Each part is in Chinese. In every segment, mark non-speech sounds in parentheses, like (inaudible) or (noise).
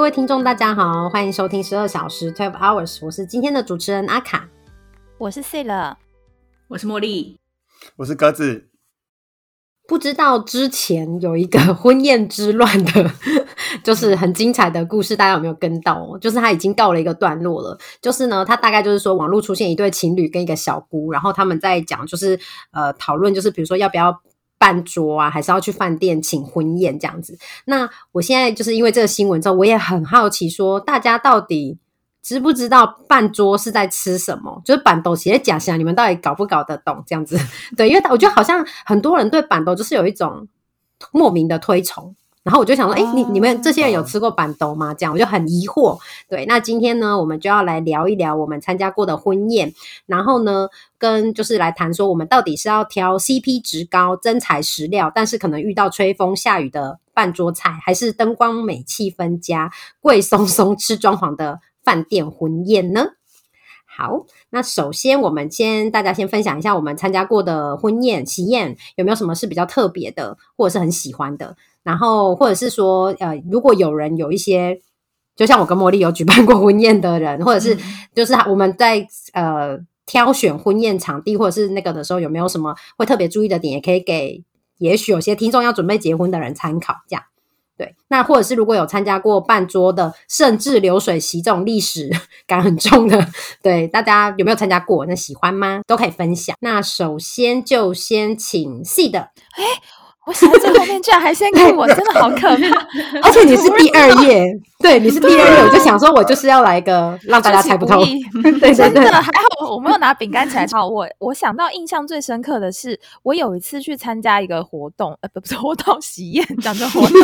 各位听众，大家好，欢迎收听十二小时 Twelve Hours，我是今天的主持人阿卡，我是 C 了，我是茉莉，我是鸽子。不知道之前有一个婚宴之乱的，(laughs) 就是很精彩的故事，大家有没有跟到？就是他已经告了一个段落了。就是呢，他大概就是说，网络出现一对情侣跟一个小姑，然后他们在讲，就是呃讨论，就是比如说要不要办桌啊，还是要去饭店请婚宴这样子。那我现在就是因为这个新闻之后，我也很好奇，说大家到底。知不知道半桌是在吃什么？就是板豆鞋假象，你们到底搞不搞得懂这样子？(laughs) 对，因为我觉得好像很多人对板豆就是有一种莫名的推崇，然后我就想说，哎，你你们这些人有吃过板豆吗？这样我就很疑惑。对，那今天呢，我们就要来聊一聊我们参加过的婚宴，然后呢，跟就是来谈说，我们到底是要挑 CP 值高、真材实料，但是可能遇到吹风下雨的半桌菜，还是灯光美、气氛佳、贵松松吃装潢的？饭店婚宴呢？好，那首先我们先大家先分享一下我们参加过的婚宴喜宴有没有什么是比较特别的，或者是很喜欢的。然后或者是说，呃，如果有人有一些，就像我跟茉莉有举办过婚宴的人，或者是就是我们在呃挑选婚宴场地或者是那个的时候，有没有什么会特别注意的点，也可以给也许有些听众要准备结婚的人参考，这样。对，那或者是如果有参加过半桌的，甚至流水席这种历史 (laughs) 感很重的，对大家有没有参加过？那喜欢吗？都可以分享。那首先就先请 C 的，哎。我想在后面居然还先看我，真的好可怕！(laughs) 而且你是第二页，对，你是第二页，我就想说，我就是要来一个让大家猜不透。(laughs) 对，对对还好，我没有拿饼干起来抄。我我想到印象最深刻的是，我有一次去参加一个活动，呃，不是活动喜宴，讲成活动，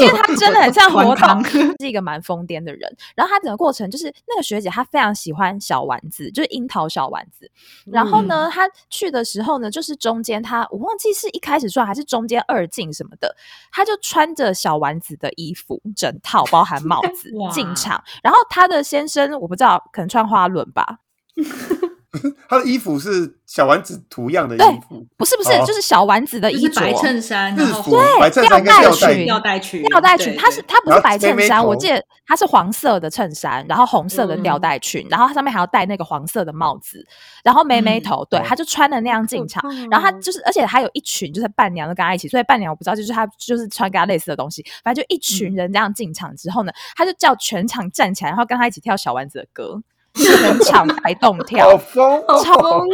因为他真的很像活动，是一个蛮疯癫的人。然后他整个过程就是那个学姐，她非常喜欢小丸子，就是樱桃小丸子。然后呢，她去的时候呢，就是中间她我忘记是一开始说还是中间。二进什么的，她就穿着小丸子的衣服，整套包含帽子进场。然后她的先生我不知道，可能穿花轮吧。(laughs) (laughs) 他的衣服是小丸子图样的衣服，不是不是，就是小丸子的衣服，白衬衫，日服，对，吊带裙，吊带裙，吊带裙。它是它不是白衬衫，我记得它是黄色的衬衫，然后红色的吊带裙，然后它上面还要戴那个黄色的帽子，然后妹妹头，对，他就穿的那样进场。然后他就是，而且还有一群就是伴娘都跟他一起，所以伴娘我不知道，就是他就是穿跟他类似的东西，反正就一群人这样进场之后呢，他就叫全场站起来，然后跟他一起跳小丸子的歌。全场白动跳，好疯，超疯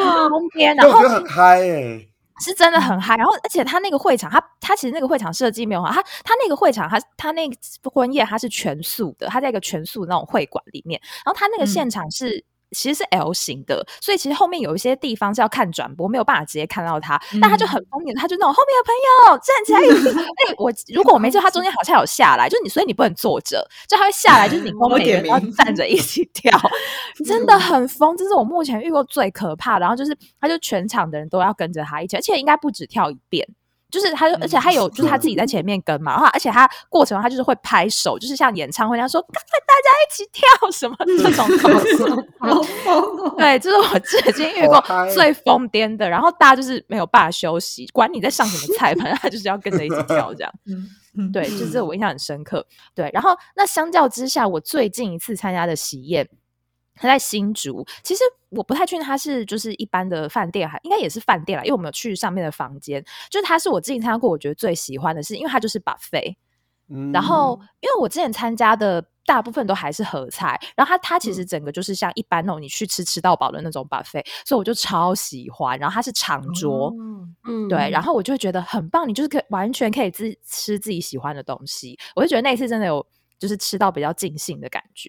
癫，然后很嗨哎，是真的很嗨。然后，而且他那个会场，他他其实那个会场设计没有好，他他那个会场，他他那个婚宴他是全素的，他在一个全素那种会馆里面，然后他那个现场是。其实是 L 型的，所以其实后面有一些地方是要看转播，没有办法直接看到他。但他就很疯癫，他就那种后面的朋友站起来。(laughs) 哎，我如果我没记错，他中间好像有下来，就你，所以你不能坐着，就他会下来，就是你 (laughs) 后面要站着一起跳，(laughs) 真的很疯。这是我目前遇过最可怕的。然后就是，他就全场的人都要跟着他一起，而且应该不止跳一遍。就是他，而且他有，就是他自己在前面跟嘛，然后而且他过程他就是会拍手，就是像演唱会那样说，跟大家一起跳什么这种，(laughs) 对，这是我至今遇过最疯癫的。然后大家就是没有办法休息，管你在上什么菜，反正他就是要跟着一起跳这样。嗯，对，就是我印象很深刻。对，然后那相较之下，我最近一次参加的喜宴。他在新竹，其实我不太确定他是就是一般的饭店，还应该也是饭店啦，因为我们有去上面的房间，就是他是我之前参加过，我觉得最喜欢的是，因为他就是 buffet，然后因为我之前参加的大部分都还是合菜，然后他他其实整个就是像一般那种你去吃吃到饱的那种 buffet，所以我就超喜欢，然后他是长桌，嗯，对，然。后我就觉得很棒，你就是可以完全可以自吃自己喜欢的东西，我就觉得那一次真的有就是吃到比较尽兴的感觉。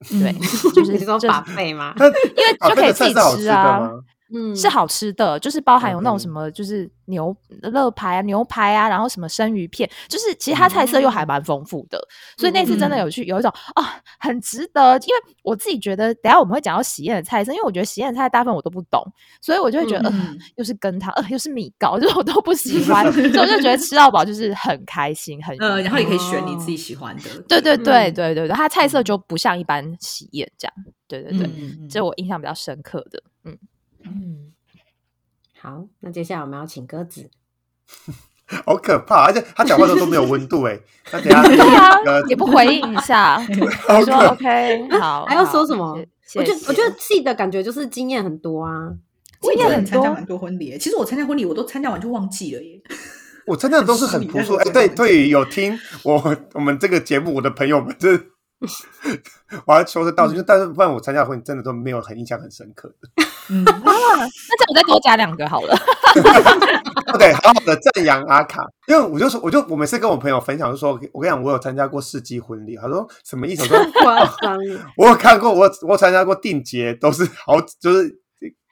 对，就是 (laughs) 说把费吗？(laughs) 因为就可以自己吃啊。嗯，是好吃的，就是包含有那种什么，就是牛乐排啊、牛排啊，然后什么生鱼片，就是其实它菜色又还蛮丰富的，所以那次真的有去有一种啊，很值得。因为我自己觉得，等下我们会讲到喜宴的菜色，因为我觉得喜宴的菜大部分我都不懂，所以我就会觉得，呃，又是羹汤，呃，又是米糕，(laughs) 就是我都不喜欢，(laughs) 所以我就觉得吃到饱就是很开心，很呃，然后也可以选你自己喜欢的。对对对对对对，它菜色就不像一般喜宴这样。对对对，这我印象比较深刻的，嗯。嗯，好，那接下来我们要请鸽子。(laughs) 好可怕，而且他讲话的时候都没有温度哎，他等下对啊呃，也不回应一下，(laughs) 说 OK 好，还要说什么？谢我觉得我觉得自己的感觉就是经验很多啊。经验很多前参加蛮多婚礼耶，其实我参加婚礼我都参加完就忘记了耶。我真的都是很 (laughs) 朴素。哎，很对对有听我我们这个节目我的朋友们，这我要求着道歉，但是不然我参加婚礼真的都没有很印象很深刻的。嗯，(laughs) 啊，那这样我再多加两个好了。(laughs) 对，好好的赞扬阿卡，因为我就说，我就我每次跟我朋友分享，就说，我跟你讲，我有参加过世纪婚礼，他说什么意思？我说 (laughs) 夸张了，我有看过，我我参加过定节，都是好，就是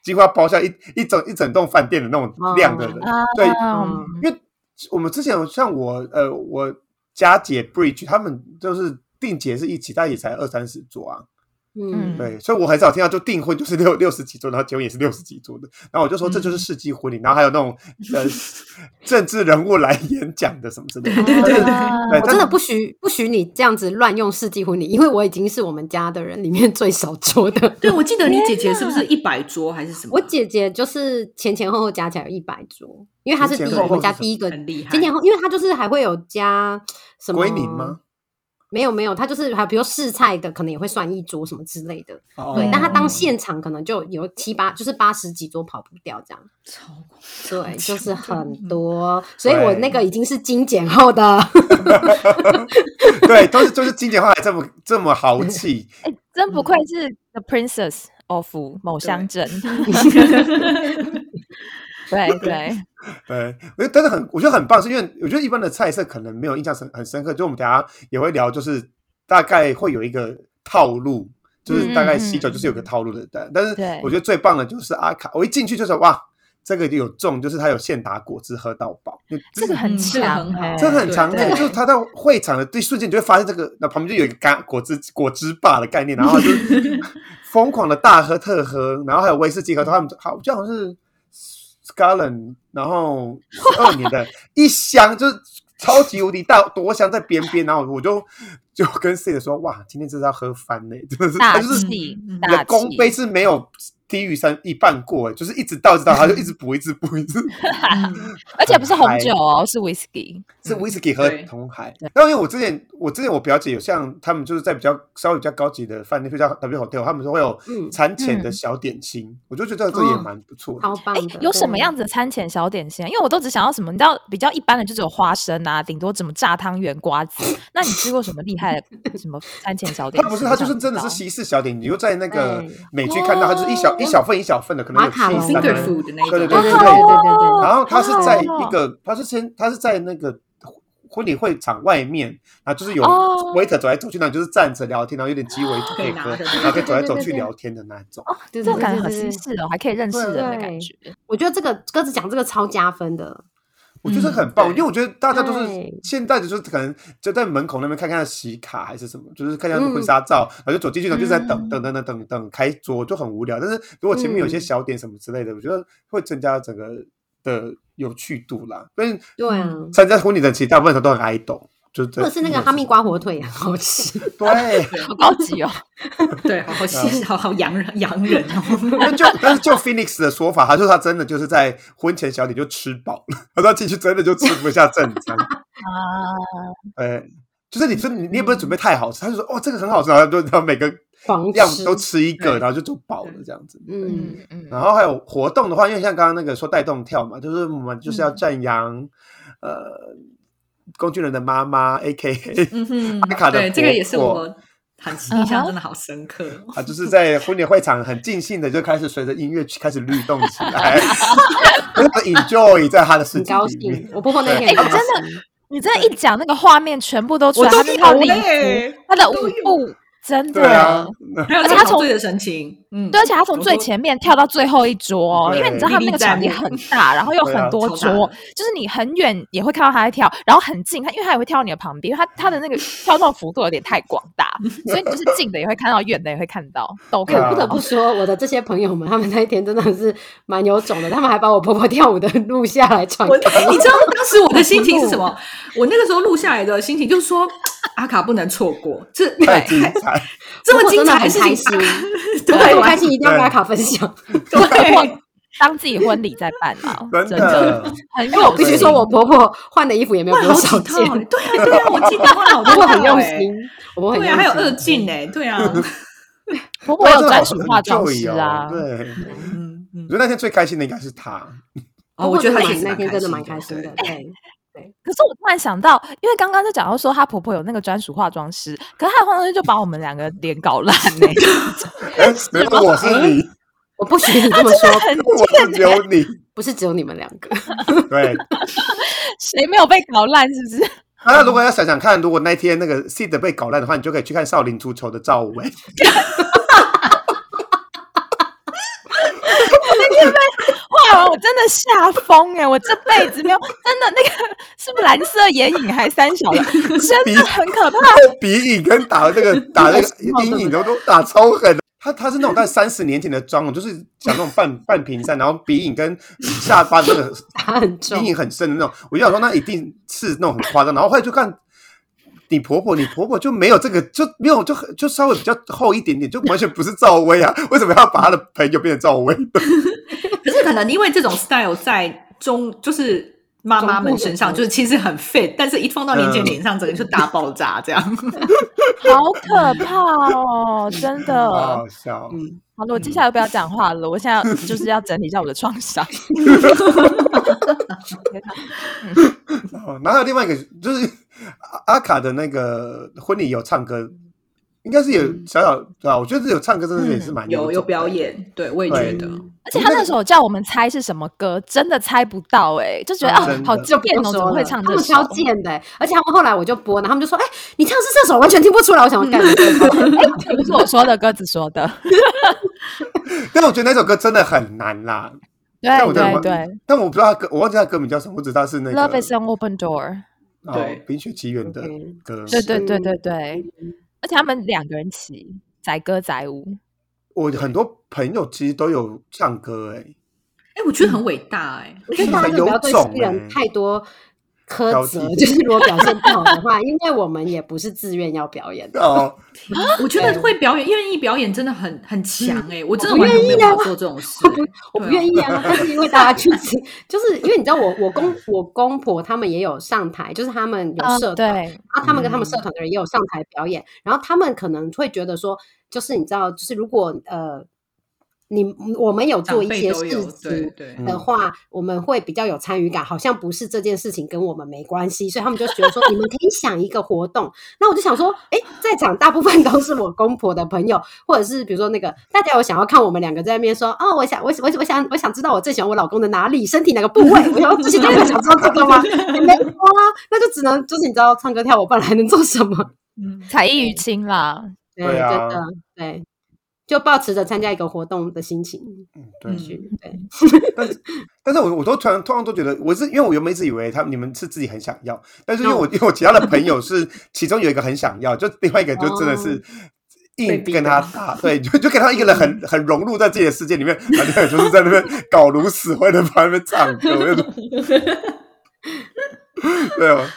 几乎要包下一一整一整栋饭店的那种量的人。啊对，嗯因为我们之前有像我呃，我佳姐 Bridge 他们就是定节是一起，但也才二三十桌啊。嗯，对，所以我很少听到就订婚就是六六十几桌，然后结婚也是六十几桌的。然后我就说这就是世纪婚礼，然后还有那种呃 (laughs) 政治人物来演讲的什么之类的。对对对我真的不许不许你这样子乱用世纪婚礼，因为我已经是我们家的人里面最少桌的。对，我记得你姐姐是不是一百桌还是什么？我姐姐就是前前后后加起来有一百桌，因为她是第我们家第一个很厉害前前后，因为她就是还会有加什么归零吗？没有没有，他就是还比如试菜的，可能也会算一桌什么之类的。哦对，但她哦当现场可能就有七八，就是八十几桌跑不掉这样。超对，就是很多，所以我那个已经是精简后的。(laughs) 对，都是就是精简后还这么这么豪气，(laughs) 哎，真不愧是 The Princess of 某乡镇。(laughs) (laughs) 对对，对，我觉得真的很，我觉得很棒，是因为我觉得一般的菜色可能没有印象深很深刻，就我们等下也会聊，就是大概会有一个套路，就是大概喜酒就是有个套路的，但但是对。我觉得最棒的就是阿卡，我一进去就是哇，这个就有中，就是他有现打果汁喝到饱，就这个很强这个很强就是他在会场的第一瞬间，你就会发现这个那旁边就有一个干果汁果汁霸的概念，然后就 (laughs) 疯狂的大喝特喝，然后还有威士忌喝，他们好就好像是 Scotland，然后十二年的一箱就是超级无敌大多箱在边边，然后我就就跟 C 的说，哇，今天真是要喝翻嘞，真的是就是公气杯是没有低于三一半过，就是一直倒一直倒，他就一直补一直补一直补。(laughs) 而且不是红酒哦，是 whisky。是 whisky 和对红海。然后因为我之前我之前我表姐有像他们就是在比较稍微比较高级的饭店，就叫 W Hotel，他们说会有嗯餐前的小点心，我就觉得这也蛮不错的。哎超棒的。，有什么样子的餐前小点心啊？因为我都只想要什么，你知道比较一般的就只有花生啊，(laughs) 顶多怎么炸汤圆、瓜子。那你吃过什么厉害的什么餐前小点心？(laughs) 它不是，它就是真的是西式小点，你就在那个美剧看到，它就是一小一一小份一小份的，可能有七三的那种，对对对对对对。然后他是在一个，他是先他是在那个婚礼会场外面，啊，就是有 waiter 走来走去，然后就是站着聊天，然后有点鸡尾酒可以喝，然后可以走来走去聊天的那种。哦，这感觉很新适的，还可以认识人的感觉。我觉得这个鸽子讲这个超加分的。我觉得很棒，因为我觉得大家都是现在的，就是可能就在门口那边看看洗卡还是什么，就是看看婚纱照，然后就走进去，然后就在等等等等等等开桌，就很无聊。但是如果前面有些小点什么之类的，我觉得会增加整个的有趣度啦。但是对啊，参加婚礼的其实大部分都很爱懂，就或者是那个哈密瓜火腿好吃。(laughs) 对。(laughs) 好高级哦！(laughs) 对，好好细，好好洋人洋人哦。但就但是就 Phoenix 的说法，他说他真的就是在婚前小点就吃饱了，他说他进去真的就吃不下正餐。啊，呃，就是你说你你也不是准备太好吃，他就说哦这个很好吃，然后就然后每个狂吃样都吃一个，然后就就饱了这样子。嗯，嗯嗯，然后还有活动的话，因为像刚刚那个说带动跳嘛，就是我们就是要赞扬、呃工具人的妈妈，A K A (laughs) 嗯哼阿卡的对，这个也是婆我很印象真的好深刻哦。啊，就是在婚礼会场很尽兴的就开始随着音乐开始律动起来，(laughs) 很 enjoy 在他的世界。我婆婆那天也哎真的你真的，一讲那个画面全部都出来，他那套礼他的舞步真的。啊，(laughs) 还有而且他从他陶醉的神情，嗯，对，而且他从最前面跳到最后一桌、因为你知道他们那个场地很大，然后有对啊。很多桌，的就是你很远也会看到他在跳，然后很近，他因为他也会跳到你的旁边，因为他他的那个跳动幅度有点太广大，(laughs) 所以你就是近的也会看到，远的也会看到，都哎，看到。不得不说，我的这些朋友们，他们那一天真的是蛮有种的，他们还把我婆婆跳舞的录下来传给我。你知道当时我的心情是什么？(laughs) 我那个时候录下来的心情就是说，(laughs) 阿卡不能错过，这太精彩，(laughs) 这么精彩的事情开心，(laughs) 对这么开心一定要跟阿卡分享。对，当自己婚礼在办啊，真的。因为我必须说，我婆婆换的衣服也没有多少件，对啊对啊，我记得换好多，很用心，我婆婆对啊，还有二进哎，对啊，婆婆有专属化妆师啊，对，嗯嗯，我觉得那天最开心的应该是她，哦，我觉得她那天真的蛮开心的，对。可是我突然想到，因为刚刚在讲到说她婆婆有那个专属化妆师，可是她的化妆师就把我们两个脸搞烂呢。(laughs) 哎，没有，我是你，我不许你这么说，我只有你，不是只有你们两个。(laughs) 对，(laughs) 谁没有被搞烂？是不是？那如果要想想看，如果那天那个 seed 被搞烂的话，你就可以去看少林足球的赵薇。画完我真的吓疯哎！我这辈子没有真的那个是不是蓝色眼影还是三小的，(laughs) 真的很可怕。(laughs) 鼻影跟打那个打那个 (laughs) 阴影都都打超狠。他他是那种在三十年前的妆就是讲那种半半平山，然后鼻影跟下巴那个阴影很深的那种。我就想说那一定是那种很夸张。然后后来就看。你婆婆，你婆婆就没有这个，就没有，就就稍微比较厚一点点，就完全不是赵薇啊？(laughs) 为什么要把她的朋友变成赵薇？(laughs) 可是可能因为这种 style 在中，就是妈妈们身上，就是其实很 fit，但是一放到年轻脸上，整个就大爆炸，这样，(laughs) 好可怕哦！真的，好笑。嗯，好了，我接下来不要讲话了，我现在就是要整理一下我的创伤。然后另外一个就是。阿卡的那个婚礼有唱歌，应该是有小小对吧？我觉得有唱歌，真的也是蛮有有表演。对，我也觉得。而且他那时候叫我们猜是什么歌，真的猜不到哎，就觉得啊，好贱哦，怎么会唱这首？超贱的。而且他们后来我就播，然后他们就说：“哎，你唱是这首，(laughs) 完全听不出来。”我想干什么？(laughs) 哎，不是我说的，鸽子说的。但我觉得那首歌真的很难啦。对对对。但我不知道歌，我忘记他歌名叫什么，我只知道是那个《Love Is an Open Door》。对，《冰雪奇缘》的歌，对对对对对，而且他们两个人骑载歌载舞，我很多朋友其实都有唱歌，哎，哎，我觉得很伟大，哎，我觉得大家不要对新人太多。苛责就是如果表现不好的话，因为我们也不是自愿要表演的。哦，(laughs) 我觉得会表演、愿意表演真的很很强哎！我真的完全没有做这种 (laughs) 事，我不愿意啊！(laughs) 但是因为大家去吃，就是因为你知道，我我公我公婆他们也有上台，就是他们有社团，然后他们跟他们社团的人也有上台表演，然后他们可能会觉得说，就是你知道，就是如果呃。你我们有做一些事情的话，我们会比较有参与感，好像不是这件事情跟我们没关系，所以他们就觉得说，你们可以想一个活动。那我就想说，哎，在场大部分都是我公婆的朋友，或者是比如说那个大家有想要看我们两个在那边说，哦，我想我我我想我想知道我最喜欢我老公的哪里，身体哪个部位？我要这些真的想知道这个吗？没有啊，那就只能就是你知道唱歌跳舞，不然还能做什么？嗯，才艺于亲啦，对，真的对。就保持着参加一个活动的心情，嗯，对，对。(laughs) 但是，但是我我都突然突然都觉得，我是因为我原本一直以为他你们是自己很想要，但是因为我 (laughs) 因为我其他的朋友是其中有一个很想要，就另外一个就真的是硬跟他打，对，就就跟他一个人很很融入在自己的世界里面，反正就是在那边搞如死灰的在那边唱歌，(laughs) 对啊。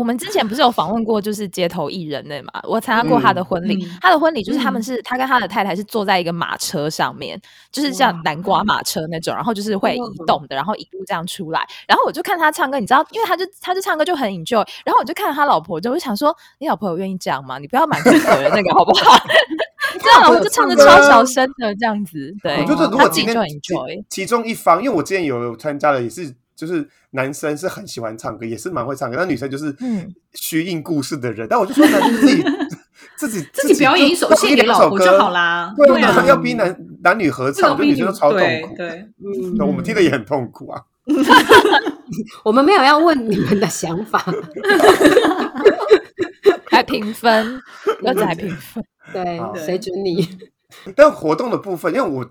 我们之前不是有访问过，就是街头艺人的嘛？我参加过他的婚礼，他的婚礼就是他们是他跟他的太太是坐在一个马车上面，就是像南瓜马车那种，然后就是会移动的，然后一路这样出来。然后我就看他唱歌，你知道，因为他就他就唱歌就很 enjoy。然后我就看他老婆，就会想说：“你老婆有愿意这样吗？你不要满足别人那个好不好？”这样老婆就唱的超小声的这样子。对，我觉得如果今天其中一方，因为我之前有参加了也是。就是男生是很喜欢唱歌，也是蛮会唱歌，但女生就是虚应故事的人。但我就说，男生 (laughs) 自己自己自己表演一首献给老婆就好啦。对啊，要逼男男女合唱，我觉得女生都超痛苦。对，嗯，我们听的也很痛苦啊。(laughs) 我们没有要问你们的想法，(laughs) 还评分，要再评分。对，谁准你？但活动的部分，因为我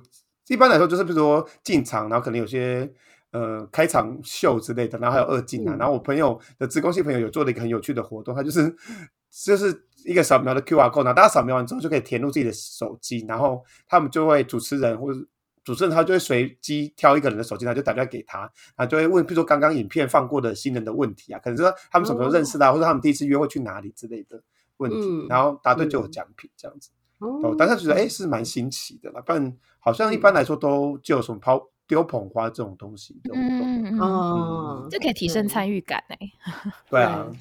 一般来说就是，比如说进场，然后可能有些。呃，开场秀之类的，然后还有二进啊，然后我朋友的职工系朋友有做了一个很有趣的活动，他就是就是一个扫描的 Q R code，然后大家扫描完之后就可以填入自己的手机，然后他们就会主持人或者主持人他就会随机挑一个人的手机，他就打电话给他，他就会问，比如说刚刚影片放过的新人的问题啊，可能说他们什么时候认识的，或者他们第一次约会去哪里之类的问题，然后答对就有奖品这样子。哦，当时觉得哎是蛮新奇的啦，不然好像一般来说都就有什么抛。丢捧花这种东西的活动。嗯嗯，哦，这可以提升参与感哎。对啊，对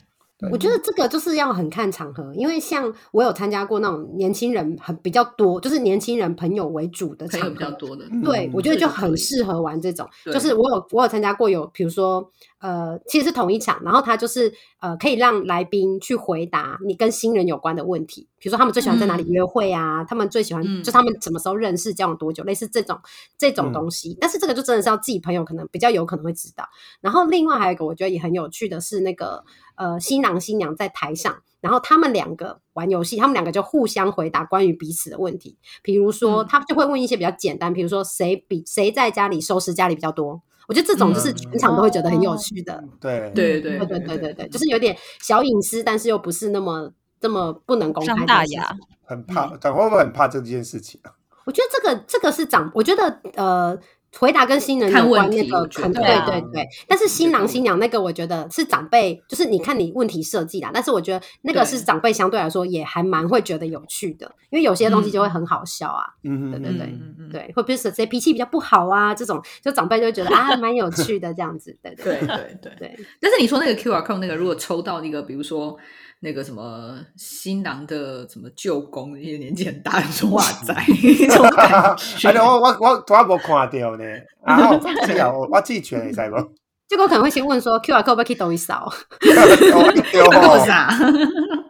我觉得这个就是要很看场合，因为像我有参加过那种年轻人很比较多，就是年轻人朋友为主的场合比较多的，对，嗯我觉得就很适合玩这种。就是我有我有参加过有，比如说呃，其实是同一场，然后他就是呃，可以让来宾去回答你跟新人有关的问题，比如说他们最喜欢在哪里嗯约会啊，他们最喜欢、嗯就他们什么时候认识、交往多久，类似这种这种嗯东西。但是这个就真的是要自己朋友可能比较有可能会知道。然后另外还有一个我觉得也很有趣的是那个呃新郎新娘在台上。然后他们两个玩游戏，他们两个就互相回答关于彼此的问题。比如说，嗯他就会问一些比较简单，比如说谁比谁在家里收拾家里比较多。我觉得这种就是嗯全场都会觉得很有趣的。对对对对对对对对，就是有点小隐私，但是又不是那么这么不能公开大牙，很怕，长会不会很怕这件事情啊？我觉得这个这个是长，我觉得呃，回答跟新人有关那个对对啊。对对，但是新郎新娘那个，我觉得是长辈，就是你看你问题设计啦，但是我觉得那个是长辈相对来说也还蛮会觉得有趣的，因为有些东西就会嗯很好笑啊，嗯对对对嗯嗯对，会不会是谁脾气比较不好啊？这种就长辈就会觉得啊蛮有趣的这样子，对对对对。对。对，但是你说那个 QR code 那个，如果抽到那个，比如说那个什么新郎的什么舅公，那些年纪很大，说哇塞，(laughs) 这种感啊，觉。我我我我无看到呢，(laughs) 啊，我记啊，我我记全你知无？结果可能会先问说 QR code 要不要可以抖一扫。(laughs)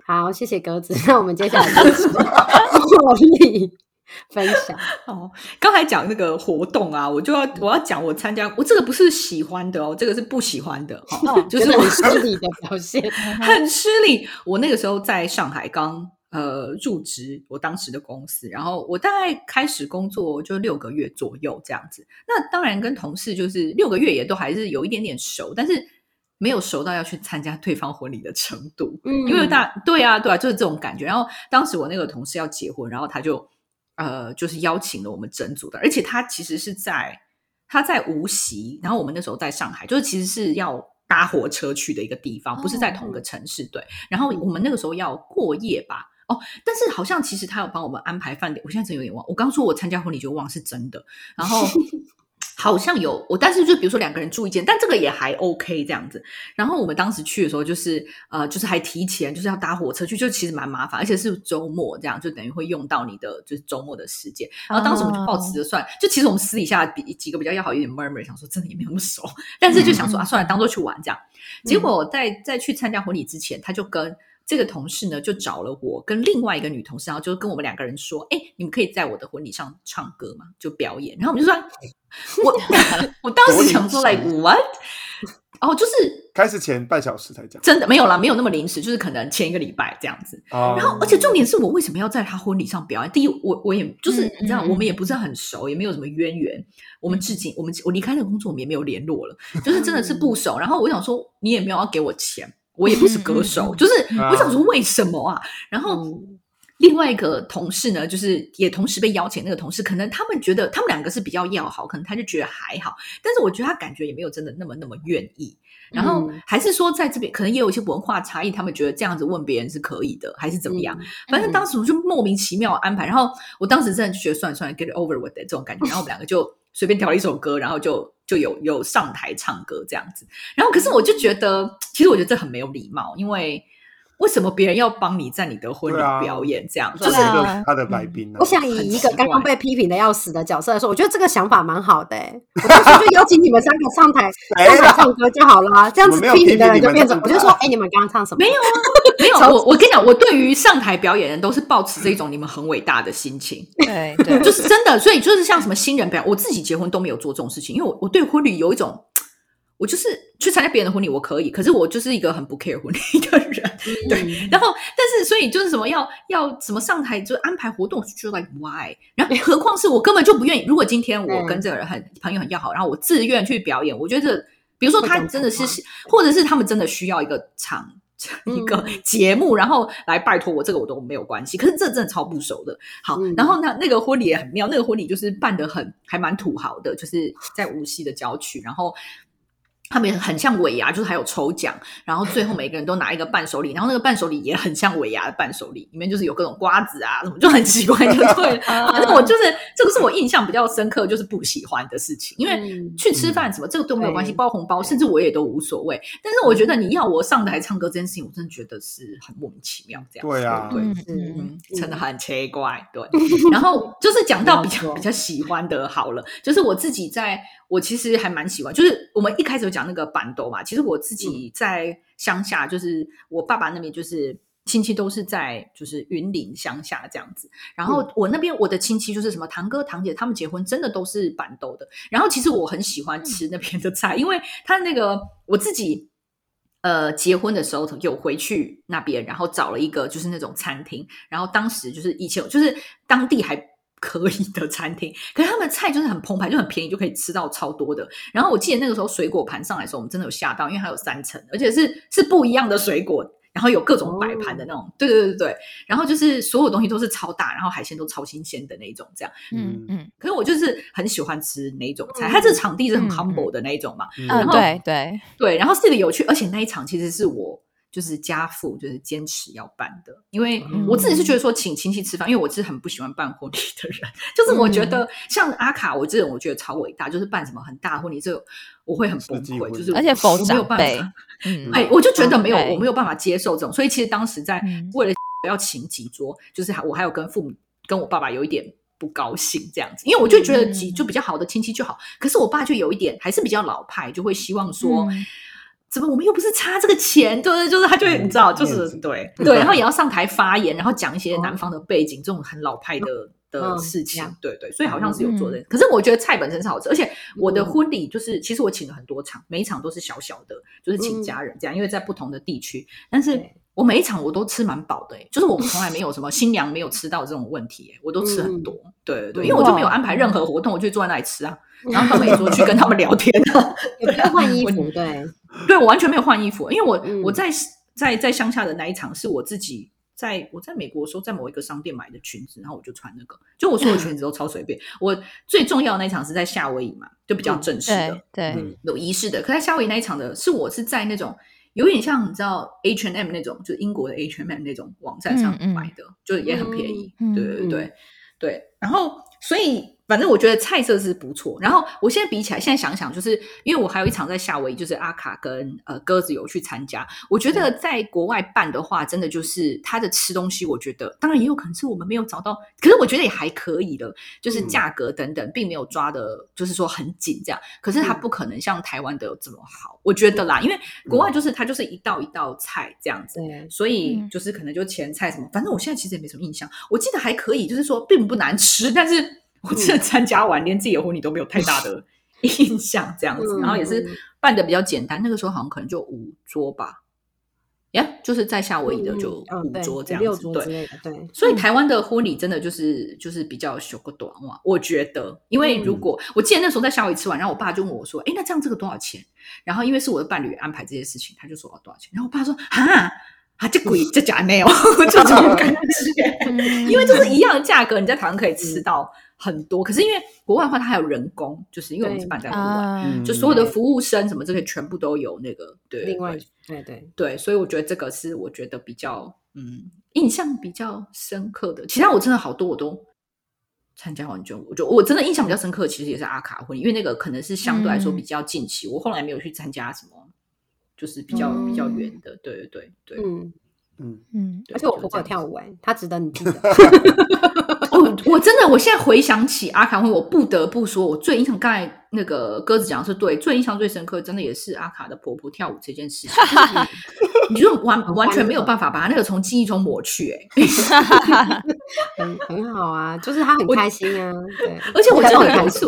好，谢谢格子。那我们接下来就是茉莉 (laughs) 分享。(laughs) 哦，刚才讲那个活动啊，我就要我要讲我参加，我这个不是喜欢的哦，这个是不喜欢的哈、哦，就是我失礼的表现。(laughs) 很失礼。我那个时候在上海刚呃入职我当时的公司，然后我大概开始工作就六个月左右这样子。那当然跟同事就是六个月也都还是有一点点熟，但是没有熟到要去参加对方婚礼的程度。嗯因为大对啊对啊，就是这种感觉。然后当时我那个同事要结婚，然后他就呃就是邀请了我们整组的，而且他其实是在他在无锡，然后我们那时候在上海，就是其实是要搭火车去的一个地方，不是在同个城市。对，然后我们那个时候要过夜吧。哦，但是好像其实他有帮我们安排饭店，我现在真有点忘。我刚说我参加婚礼就忘是真的，然后好像有我，但是就比如说两个人住一间，但这个也还 OK 这样子。然后我们当时去的时候，就是呃，就是还提前就是要搭火车去，就其实蛮麻烦，而且是周末这样，就等于会用到你的就是周末的时间。然后当时我们就抱持着算，就其实我们私底下比几个比较要好，有点 murmur，想说真的也没有那么熟，但是就想说啊，算了，当做去玩这样。结果在在去参加婚礼之前，他就跟这个同事呢，就找了我跟另外一个女同事，然后就跟我们两个人说：“哎，你们可以在我的婚礼上唱歌吗？就表演。”然后我们就说：“我我当时想说，like what？” 哦，就是开始前半小时才讲。真的没有啦，没有那么临时，就是可能前一个礼拜这样子。然然后，而且重点是我为什么要在他婚礼上表演？第一，我我也就是嗯你知道，嗯我们也不是很熟，也没有什么渊源。我们至今，我们我离开那个工作，我们也没有联络了，就是真的是不熟。然后我想说，你也没有要给我钱，我也不是歌手，就是我想说为什么啊？然后。嗯另外一个同事呢，就是也同时被邀请，那个同事可能他们觉得他们两个是比较要好，可能他就觉得还好，但是我觉得他感觉也没有真的那么那么愿意。然后嗯还是说在这边可能也有一些文化差异，他们觉得这样子问别人是可以的，还是怎么样？嗯反正当时我就莫名其妙安排，然后我当时真的就觉得算了算了，get over with it 这种感觉，然后我们两个就随便调了一首歌，然后就就有有上台唱歌这样子。然后可是我就觉得，其实我觉得这很没有礼貌，因为为什么别人要帮你在你的婚礼表演这样？就就是他的来宾啊我想以一个刚刚被批评的要死的角色来说，我觉得这个想法蛮好的、欸。我当时就邀请你们三个上台上台唱歌就好啦，这样子批评的人就变成，我就说，哎、你们刚刚唱什么？没有啊，没有。我我跟你讲，我对于上台表演人都是抱持这种你们很伟大的心情。对 (laughs) 对，(laughs) 就是真的，所以就是像什么新人表演，我自己结婚都没有做这种事情，因为我我对婚礼有一种，我就是去参加别人的婚礼我可以，可是我就是一个很不 care 婚礼的人，(laughs) 对。然后，但是所以就是什么要要什么上台就安排活动，就觉得 like why？然后何况是我根本就不愿意。如果今天我跟这个人很朋友很要好，然后我自愿去表演，我觉得比如说他真的是，或者是他们真的需要一个场。(laughs) 一个节目，然后来拜托我，这个我都没有关系。可是这真的超不熟的。好，嗯然后呢那个婚礼也很妙，那个婚礼就是办的很还蛮土豪的，就是在无锡的郊区。然后他们也很像尾牙，就是还有抽奖，然后最后每个人都拿一个伴手礼，然后那个伴手礼也很像尾牙的伴手礼，里面就是有各种瓜子啊什么，就很奇怪，就对。(laughs) 反正我就是这个是我印象比较深刻，就是不喜欢的事情，因为去吃饭什么这个都没有关系，包红包甚至我也都无所谓。但是我觉得你要我上台唱歌这件事情，我真的觉得是很莫名其妙这样。对啊，对，嗯，真的很奇怪。对，然后就是讲到比较比较喜欢的，好了，就是我自己在。我其实还蛮喜欢，就是我们一开始讲那个板豆嘛。其实我自己在乡下，就是我爸爸那边，就是亲戚都是在就是云林乡下这样子。然后我那边我的亲戚就是什么堂哥堂姐，他们结婚真的都是板豆的。然后其实我很喜欢吃那边的菜，因为他那个我自己呃结婚的时候有回去那边，然后找了一个就是那种餐厅。然后当时就是以前就是当地还。可以的餐厅，(laughs) 可是他们菜就是很澎湃，就很便宜，就可以吃到超多的。然后我记得那个时候水果盘上来的时候，我们真的有吓到，因为它有三层，而且是是不一样的水果，然后有各种摆盘的那种。对对对对对。然后就是所有东西都是超大，然后海鲜都超新鲜的那一种，这样。嗯嗯。可是我就是很喜欢吃那种菜，它这场地是很 humble 的那一种嘛。嗯，对对对。然后是一个有趣，而且那一场其实是我。就是家父就是坚持要办的，因为我自己是觉得说请亲戚吃饭，因为我是很不喜欢办婚礼的人，就是我觉得像阿卡我这种，我觉得超伟大，就是办什么很大婚礼，这我会很崩溃，就是而且否没有办法，哎，我就觉得没有，我没有办法接受这种，所以其实当时在为了 (laughs) 要请几桌，就是我还有跟父母跟我爸爸有一点不高兴这样子，因为我就觉得几就比较好的亲戚就好，可是我爸就有一点还是比较老派，就会希望说。怎么我们又不是差这个钱？就是就是他就会你知道，就是对。对，然后也要上台发言，然后讲一些南方的背景，这种很老派的的事情，对对，所以好像是有做的。可是我觉得菜本身是好吃，而且我的婚礼就是其实我请了很多场，每一场都是小小的，就是请家人这样，因为在不同的地区，但是我每一场我都吃蛮饱的，就是我从来没有什么新娘没有吃到这种问题，我都吃很多，对对对，因为我就没有安排任何活动，我就坐在那里吃啊。(laughs) 然后他们也说去跟他们聊天啊，有没有换衣服？(laughs) 对，对我完全没有换衣服，因为我我在在在乡下的那一场是我自己在我在美国的时候在某一个商店买的裙子，然后我就穿那个，就我所有裙子都超随便。我最重要的那一场是在夏威夷嘛，就比较正式的，对，有仪式的。可在夏威夷那一场的是我是在那种有点像你知道 H and M 那种，就是英国的 H and M 那种网站上买的，就也很便宜。对对对对，然后所以。反正我觉得菜色是不错，然后我现在比起来，现在想想，就是因为我还有一场在夏威夷，就是阿卡跟呃鸽子有去参加。我觉得在国外办的话，真的就是他的吃东西，我觉得当然也有可能是我们没有找到，可是我觉得也还可以的，就是价格等等，并没有抓的，就是说很紧这样。可是它不可能像台湾的有这么好，我觉得啦，因为国外就是它就是一道一道菜这样子，所以就是可能就前菜什么，反正我现在其实也没什么印象。我记得还可以，就是说并不难吃，但是。我真的参加完，连自己的婚礼都没有太大的 (laughs) 印象，这样子，然后也是办的比较简单。那个时候好像可能就五桌吧，呀，就是在夏威夷的就五桌这样子，对对。所以台湾的婚礼真的就是就是比较修个短嘛，我觉得，因为如果我记得那时候在夏威夷吃完，然后我爸就问我说：“哎，那这样这个多少钱？”然后因为是我的伴侣安排这些事情，他就说多少钱。然后我爸说：“啊。”啊，这鬼，(laughs) 这假没有，就 (laughs) 这种感觉。因为就是一样的价格，你在台湾可以吃到很多。可是因为国外的话，它还有人工，就是因为我们是办在国外，就所有的服务生什么这些全部都有那个。对，另外，对对对，所以我觉得这个是我觉得比较嗯印象比较深刻的。其他我真的好多我都参加完就，我就我真的印象比较深刻，其实也是阿卡婚礼，因为那个可能是相对来说比较近期。我后来没有去参加什么。就是比较比较远的，对对对对，嗯。嗯。嗯，而且我婆婆跳舞哎，她值得你记得。(laughs) 哦，我真的，我现在回想起阿卡会，我不得不说，我最印象刚才那个鸽子讲的是对，最印象最深刻，真的也是阿卡的婆婆跳舞这件事情，你就完 (laughs) 完全没有办法把她那个从记忆中抹去，哎，(laughs) 很很好啊，就是她很开心啊，对，而且我真的有一次，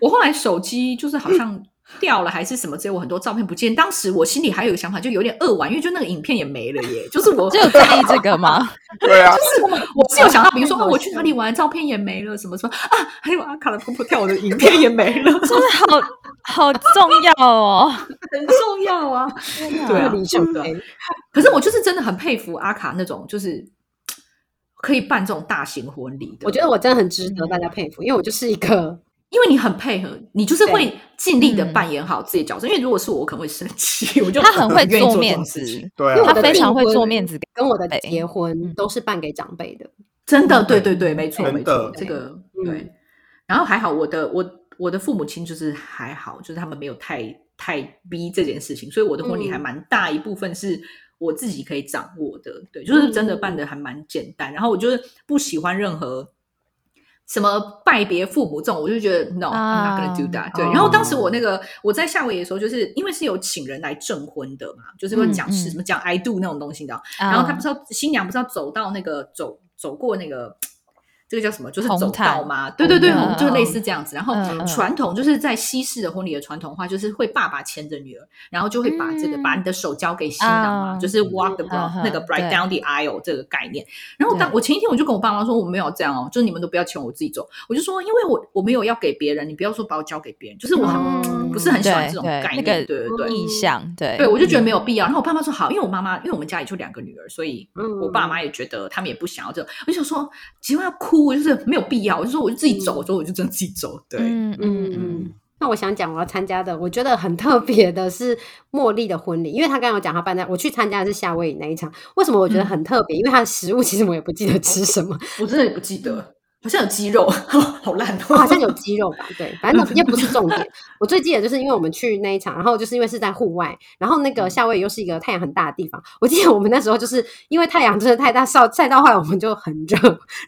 我后来手机就是好像。掉了还是什么？只有我很多照片不见。当时我心里还有一个想法，就有点扼腕，因为就那个影片也没了耶。就是我 (laughs) 只有在意这个吗？(laughs) 对啊，就是我是有想到，比如说 (laughs) 我去哪里玩，照片也没了，什么什么啊，还有阿卡的婆婆跳舞的影片也没了，真的好好重要哦，很重要啊。对啊，对。可是我就是真的很佩服阿卡那种，就是可以办这种大型婚礼的。我觉得我真的很值得大家佩服，因为我就是一个。因为你很配合，你就是会尽力的扮演好自己的角色。因为如果是我，我可能会生气，(laughs) 我就他很会做面子，对，他非常会做面子，跟我的结婚都是办给长辈的，真的，对对对，没错没错，这个对。然后还好，我的我我的父母亲就是还好，就是他们没有太太逼这件事情，所以我的婚礼还蛮大一部分是我自己可以掌握的，对，就是真的办的还蛮简单。然后我就是不喜欢任何。什么拜别父母这种，我就觉得 no，I'm not gonna do that。对，然后当时我那个我在夏威夷的时候，就是因为是有请人来证婚的嘛，就是会讲是什么讲 I do 那种东西的，然后他不是要新娘不是要走到那个走走过那个。这个叫什么？就是走道吗？对对对，就类似这样子。然后传统就是在西式的婚礼的传统话，就是会爸爸牵着女儿，然后就会把这个把你的手交给新郎嘛，就是 walk the 那个 bride down the aisle 这个概念。然后当我前一天我就跟我爸妈说我没有这样哦，就是你们都不要牵我自己走。我就说因为我我没有要给别人，你不要说把我交给别人，就是我很不是很喜欢这种概念，对对对，意向对对，我就觉得没有必要。然后我爸妈说好，因为我妈妈因为我们家里就两个女儿，所以我爸妈也觉得他们也不想要这。我就想说，结婚要哭。我就是没有必要，我就说我就自己走，我说我就真的自己走。对，嗯嗯嗯。那我想讲我要参加的，我觉得很特别的是茉莉的婚礼，因为他刚刚有讲他办在，我去参加的是夏威夷那一场。为什么我觉得很特别？因为他的食物其实我也不记得吃什么，我真的也不记得。好像有肌肉，(laughs) 好烂哦。好像有肌肉吧？对，反正也不是重点。我最记得就是因为我们去那一场，然后就是因为是在户外，然后那个夏威夷又是一个太阳很大的地方。我记得我们那时候就是因为太阳真的太大，晒晒到后来我们就很热，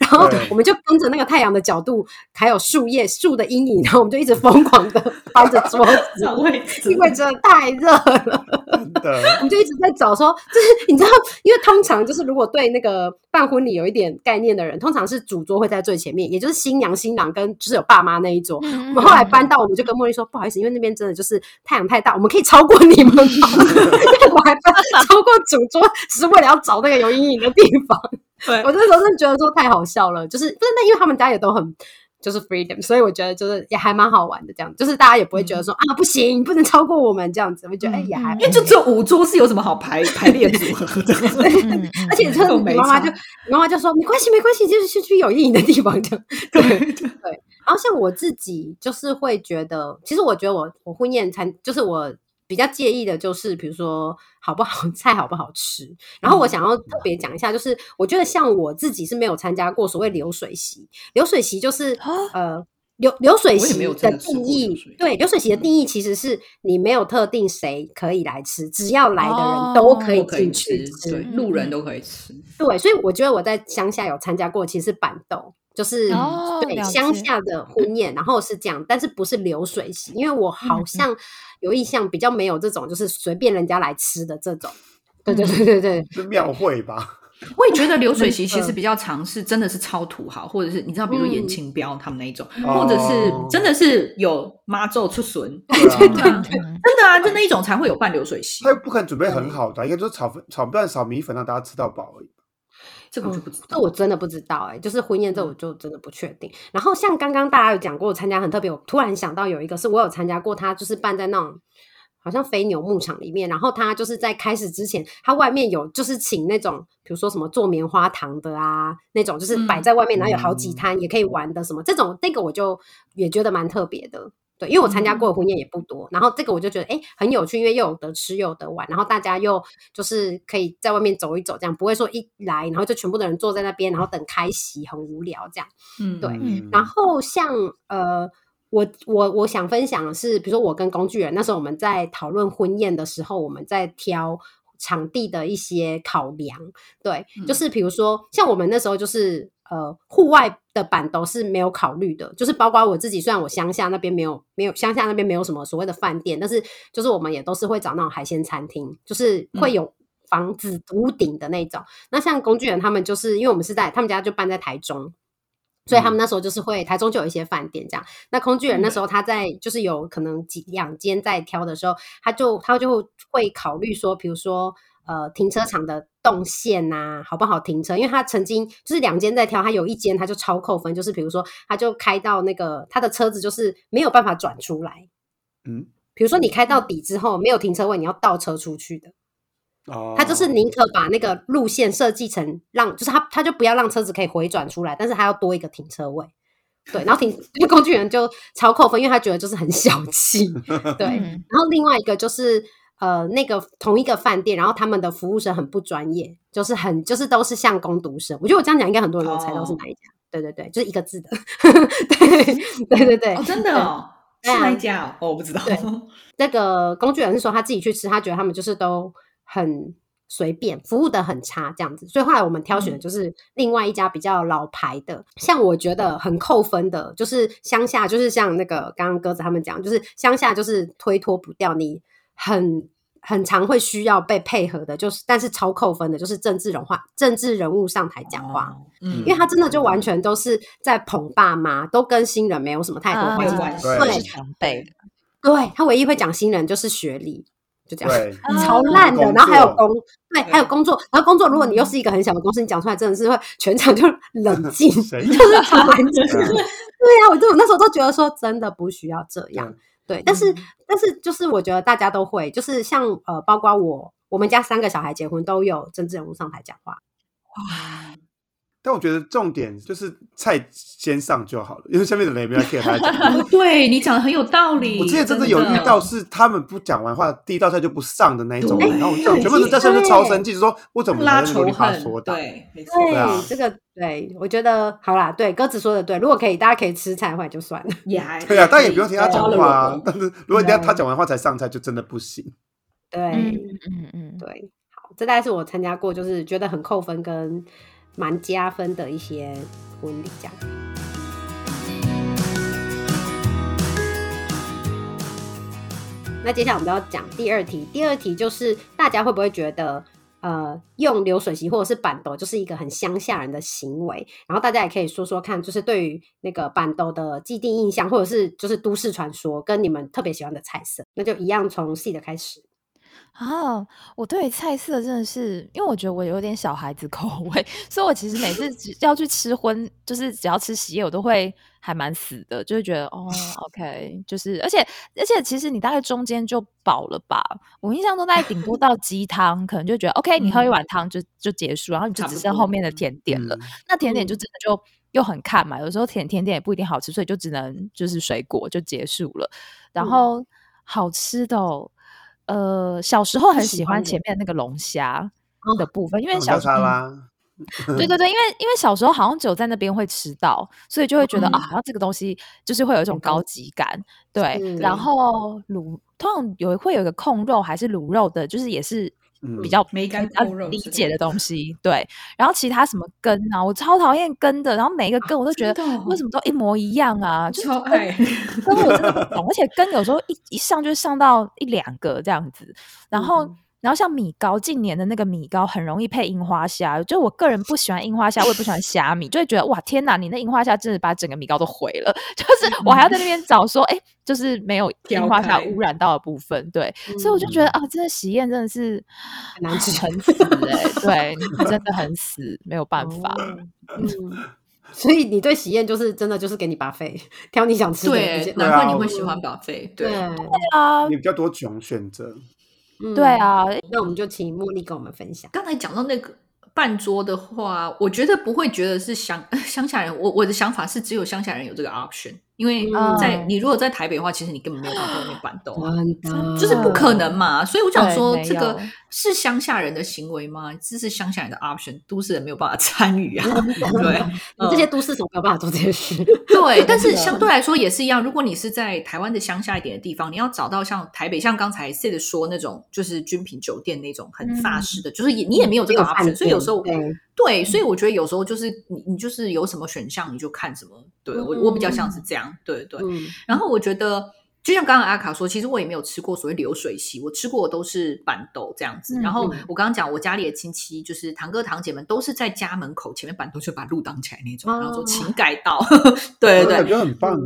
然后我们就跟着那个太阳的角度，还有树叶树的阴影，然后我们就一直疯狂的 (laughs) 搬着桌子，因为真的太热了。(laughs) 我们就一直在找说，就是你知道，因为通常就是如果对那个办婚礼有一点概念的人，通常是主桌会在最。前面也就是新娘新郎跟就是有爸妈那一桌，我们后来搬到，我们就跟茉莉说不好意思，因为那边真的就是太阳太大，我们可以超过你们吗？(laughs) 我还搬超过主桌，只是为了要找那个有阴影的地方。(laughs) 对我那时候真的觉得说太好笑了，就是真的，因为他们家也都很。就是 freedom，所以我觉得就是也还蛮好玩的，这样就是大家也不会觉得说啊不行，你不能超过我们这样子，我觉得哎也还，因为就只有五桌是有什么好排 (laughs) 排列组合的，而且就是你妈妈就妈妈就说没关系没关系，就是去去有意义的地方这样，对对。然后像我自己就是会觉得，其实我觉得我我婚宴餐就是我。比较介意的就是，比如说好不好 (laughs) 菜好不好吃。然后我想要特别讲一下，就是我觉得像我自己是没有参加过所谓流水席。流水席就是呃流流水席的定义，对流水席的定义其实是你没有特定谁可以来吃，只要来的人都可以进去吃，路人都可以吃。对，所以我觉得我在乡下有参加过，其实是板豆。就是对乡下的婚宴，然后是这样，但是不是流水席，因为我好像有印象比较没有这种，就是随便人家来吃的这种。对对对对对，是庙会吧？(laughs) 我也觉得流水席其实比较常是，真的是超土豪，或者是你知道，比如严清标他们那一种，或者是真的是有妈咒出笋，对对对，真的啊，就那一种才会有办流水席。他又不可能准备很好的，应该就是炒粉、炒饭、炒米粉，让大家吃到饱而已。这个我就不知道，这我真的不知道哎，就是婚宴这我就真的不确定。然后像刚刚大家有讲过，我参加很特别，我突然想到有一个是我有参加过，他就是办在那种好像肥牛牧场里面，然后他就是在开始之前，他外面有就是请那种比如说什么做棉花糖的啊，那种就是摆在外面，然后有好几摊也可以玩的什么这种，那个我就也觉得蛮特别的。对，因为我参加过的婚宴也不多，然后这个我就觉得哎很有趣，因为又有得吃又有得玩，然后大家又就是可以在外面走一走，这样不会说一来然后就全部的人坐在那边，然后等开席很无聊这样。嗯，对。然后像呃，我我我想分享的是，比如说我跟工具人那时候我们在讨论婚宴的时候，我们在挑场地的一些考量。对，就是比如说像我们那时候就是。呃，户外的板都是没有考虑的，就是包括我自己。虽然我乡下那边没有没有乡下那边没有什么所谓的饭店，但是就是我们也都是会找那种海鲜餐厅，就是会有房子屋顶的那种。那像工具人他们就是因为我们是在他们家就搬在台中，所以他们那时候就是会台中就有一些饭店这样。那空巨人那时候他在就是有可能几两间在挑的时候，他就他就会考虑说，比如说。呃，停车场的动线呐，好不好停车？因为他曾经就是两间在挑，他有一间他就超扣分，就是比如说他就开到那个他的车子就是没有办法转出来，嗯，比如说你开到底之后没有停车位，你要倒车出去的，哦，他就是宁可把那个路线设计成让，就是他他就不要让车子可以回转出来，但是他要多一个停车位。对，然后停，(laughs) 因为工具人就超扣分，因为他觉得就是很小气，(laughs) 对。然后另外一个就是呃，那个同一个饭店，然后他们的服务生很不专业，就是很就是都是像工读生。我觉得我这样讲，应该很多人都猜到是哪一家。对对对，就是一个字的。(laughs) 对对对对，真的哦，是哪一家哦？我不知道。那个工具人是说他自己去吃，他觉得他们就是都很。随便服务的很差，这样子，所以后来我们挑选的就是另外一家比较老牌的。像我觉得很扣分的，就是乡下，就是像那个刚刚鸽子他们讲，就是乡下就是推脱不掉，你很很常会需要被配合的，就是但是超扣分的，就是政治人话，政治人物上台讲话，嗯，因为他真的就完全都是在捧爸妈，都跟新人没有什么太多关系，对，常备的，对他唯一会讲新人就是学历。就这样，超烂的。然后还有工，对，还有工作。然后工作，如果你又是一个很小的公司，你讲出来真的是会全场就冷 (laughs) 静，就是超安静。对呀，我就那时候都觉得说，真的不需要这样。对，但是但是就是我觉得大家都会，就是像呃，包括我，我们家三个小孩结婚都有政治人物上台讲话。哇。但我觉得重点就是菜先上就好了，因为下面的人也没有听他讲。(laughs) 对你讲的很有道理。我之前真的有遇到是他们不讲完话，第一道菜就不上的那一种，然后我全部人在上面超生气，说我怎么拉仇恨？对，没错。对，这个对我觉得好啦。对，鸽子说的对，如果可以，大家可以吃菜的话就算了。也还 (laughs) 对啊，但也不用听他讲话啊。但是如果你要他讲完话才上菜，就真的不行。对，嗯嗯，对。好，这大概是我参加过，就是觉得很扣分跟。蛮加分的一些婚礼，这样。那接下来我们要讲第二题。第二题就是大家会不会觉得，呃，用流水席或者是板斗就是一个很乡下人的行为？然后大家也可以说说看，就是对于那个板斗的既定印象，或者是就是都市传说，跟你们特别喜欢的菜色，那就一样从细的开始。啊，我对菜色真的是，因为我觉得我有点小孩子口味，(laughs) 所以我其实每次 (laughs) 只要去吃荤，就是只要吃喜宴，我都会还蛮死的，就是觉得哦，OK，就是而且而且其实你大概中间就饱了吧？我印象中大概顶多到 (laughs) 鸡汤，可能就觉得 OK，你喝一碗汤就就结束，然后你就只剩后面的甜点了。那甜点就真的就又很看嘛，有时候甜甜点也不一定好吃，所以就只能就是水果就结束了。然后好吃的。呃，小时候很喜欢前面那个龙虾的部分，因为小时候，对对对，因为因为小时候好像只有在那边会吃到，所以就会觉得啊，好像这个东西就是会有一种高级感。对，然后卤通常有会有一个控肉还是卤肉的，就是也是。比较没干理解的东西，对。然后其他什么根啊，我超讨厌根的。然后每一个根我都觉得为什么都一模一样啊？超爱根，我真的不懂。(laughs) 而且根有时候一一上就上到一两个这样子，然后。然后像米糕，近年的那个米糕很容易配樱花虾，就我个人不喜欢樱花虾，我也不喜欢 (laughs) 虾米，就会觉得哇天哪，你那樱花虾真的把整个米糕都毁了，(laughs) 就是我还要在那边找说，哎，就是没有樱花虾污染到的部分，对，所以我就觉得啊，真的喜宴真的是很难吃，很死。哎，对，真的很死，没有办法。嗯，所以你对喜宴就是真的就是给你把费，挑你想吃的，对，难怪你会喜欢把费，对。啊，你比较多种选择。对啊，那我们就请茉莉跟我们分享。刚才讲到那个半桌的话，我觉得不会觉得是乡 (laughs) 乡下人。我我的想法是，只有乡下人有这个 option。因为在你如果在台北的话，其实你根本没有办法在外面板豆，就是不可能嘛。所以我想说，这个是乡下人的行为吗？这是乡下人的 option，都市人没有办法 (laughs) 参与啊。对，这些都市人没有办法做这些事。(laughs) 对，但是相对来说也是一样。如果你是在台湾的乡下一点的地方，你要找到像台北，像刚才 Sid 说那种，就是军品酒店那种很法式的，就是也你也没有这个 option。所以有时候对，所以我觉得有时候就是你你就是有什么选项你就看什么。对我我比较像是这样，对对。然后我觉得，就像刚刚阿卡说，其实我也没有吃过所谓流水席，我吃过的都是板豆这样子。然后我刚刚讲，我家里的亲戚就是堂哥堂姐们，都是在家门口前面板豆就把路挡起来那种，然后说请改道。(laughs) 对对对，感觉很棒。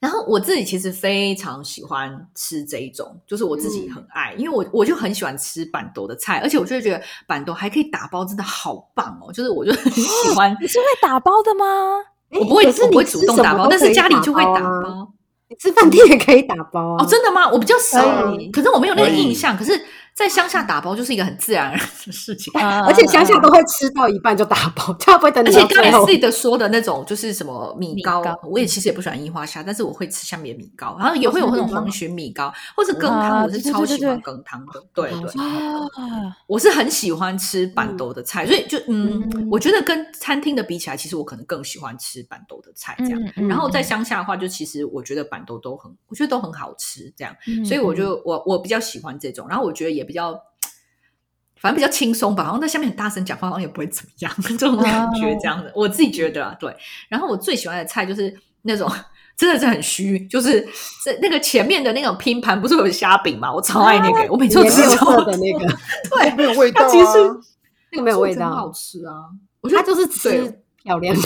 然后我自己其实非常喜欢吃这一种，就是我自己很爱，因为我我就很喜欢吃板豆的菜，而且我就觉得板豆还可以打包，真的好棒哦！就是我就很喜欢。你是会打包的吗？(laughs) 我不会，我不会主动打包，但是家里就会打包。你吃饭店也可以打包啊？哦，真的吗？我比较少，可是我没有那个印象。可是，在乡下打包就是一个很自然而然的事情，而且乡下都会吃到一半就打包，他不会等你而且刚才到最后。C 的说的那种就是什么米糕，我也其实也不喜欢樱花虾，但是我会吃下面的米糕，然后也会有那种黄鲟米糕，或者羹汤，啊我是对对对超喜欢对羹汤的。对对，啊，我是很喜欢吃板豆的菜，所以就嗯嗯，我觉得跟餐厅的比起来，其实我可能更喜欢吃板豆的菜这样。然后在嗯乡下的话，就其实我觉得板豆都很，我觉得都很好吃这样。嗯所以我就我我比较喜欢这种，然后我觉得也比较，反正比较轻松吧，好像在下面很大声讲话，好像也不会怎么样，(laughs) 这种感觉这样的，我自己觉得啊，对。然后我最喜欢的菜就是那种真的是很虚，就是这那个前面的那种拼盘，不是有虾饼嘛，我超爱那个，我每次都吃超色的那个，(laughs) 对，没有味道它其实啊。那个没有味真的好，吃啊，我觉得它就是对。吃漂亮的，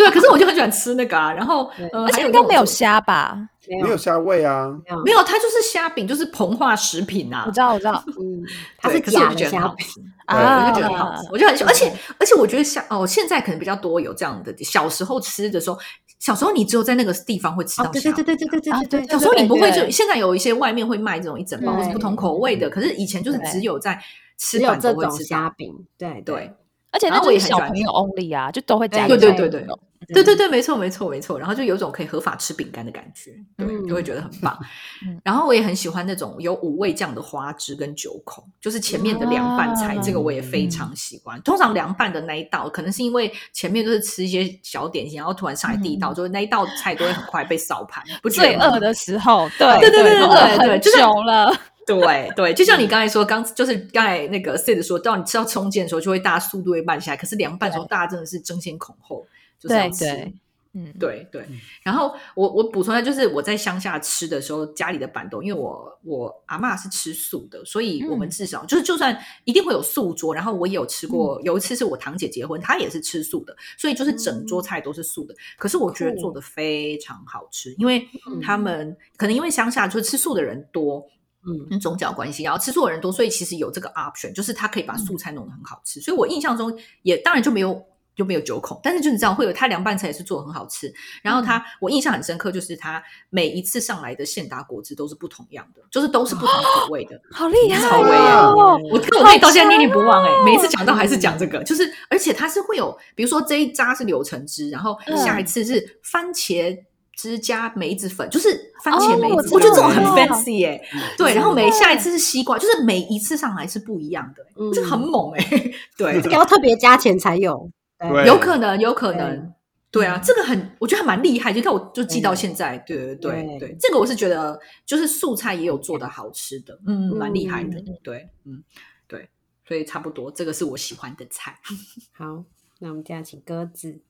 对，可是我就很喜欢吃那个啊，然后呃，而且应该没有虾吧？没没有虾味啊，没有，它就是虾饼，就是膨化食品啊。我。知道，我知道 (laughs) 嗯，它对是假的可是我就觉得很虾饼，好吃，啊我就觉得很好吃，我就很喜欢，而且而且我觉得像哦，现在可能比较多有这样的，小时候吃的时候，小时候你只有在那个地方会吃哦到，虾饼。对对对对对对啊对对，小时候你不会就对。现在有一些外面会卖这种一整包或是不同口味的，可是以前就是只有在吃只有板这种豆会吃。虾饼，对对，而且那我也很喜欢吃小朋友。only 啊，就都会加对对对对对对对，没错没错没错。然后就有种可以合法吃饼干的感觉，对，嗯就会觉得很棒嗯。然后我也很喜欢那种有五味酱的花枝跟九孔，就是前面的凉拌菜，啊这个我也非常喜欢。通常凉拌的那一道，可能是因为前面都是吃一些小点心，然后突然上来第一道，就是那一道菜都会很快被扫盘，不最饿的时候，对对对对对对对就是久了，对对，就像你刚才说，刚就是刚才那个 Sid 说，到你吃到冲剑的时候，就会大家速度会慢下来。可是凉拌的时候，大家真的是争先恐后，就是要吃。对。对，嗯，对对，然后我我补充一下，就是我在乡下吃的时候，家里的板豆，因为我我阿妈是吃素的，所以我们嗯。至少、就是就算一定会有素桌，然后我也有吃过，有一次是我堂姐结婚，她也是吃素的，所以就是整桌菜都是素的。可是我觉得做的非常好吃，因为他们、可能因为乡下就是吃素的人多，嗯跟宗教关系，然后吃素的人多，所以其实有这个 option，就是他可以把素菜弄得很好吃。所以我印象中也当然就没有就没有九孔，但是就是这样会有他凉拌菜也是做的很好吃。然后他、我印象很深刻，就是他每一次上来的现打果汁都是不同样的，就是都是不同口味的。好厉害！我跟我妹到现在念念不忘哎、每一次讲到还是讲这个，就是而且它是会有，比如说这一扎是柳橙汁，然后嗯下一次是番茄汁加梅子粉，就是番茄梅子，哦我觉得这种很 fancy 耶、对，然后每下一次是西瓜，就是每一次上来是不一样的、嗯。这很猛哎、(laughs) 对。这，个要特别加钱才有，对。有可能，有可能。对。啊，这个很，我觉得还蛮厉害，就看我就记到现在。对对对对。对，这个我是觉得，就是素菜也有做的好吃的，嗯，蛮厉害的。嗯。对，嗯，对，所以差不多，这个是我喜欢的菜。(laughs) 好，那我们接下来请鸽子，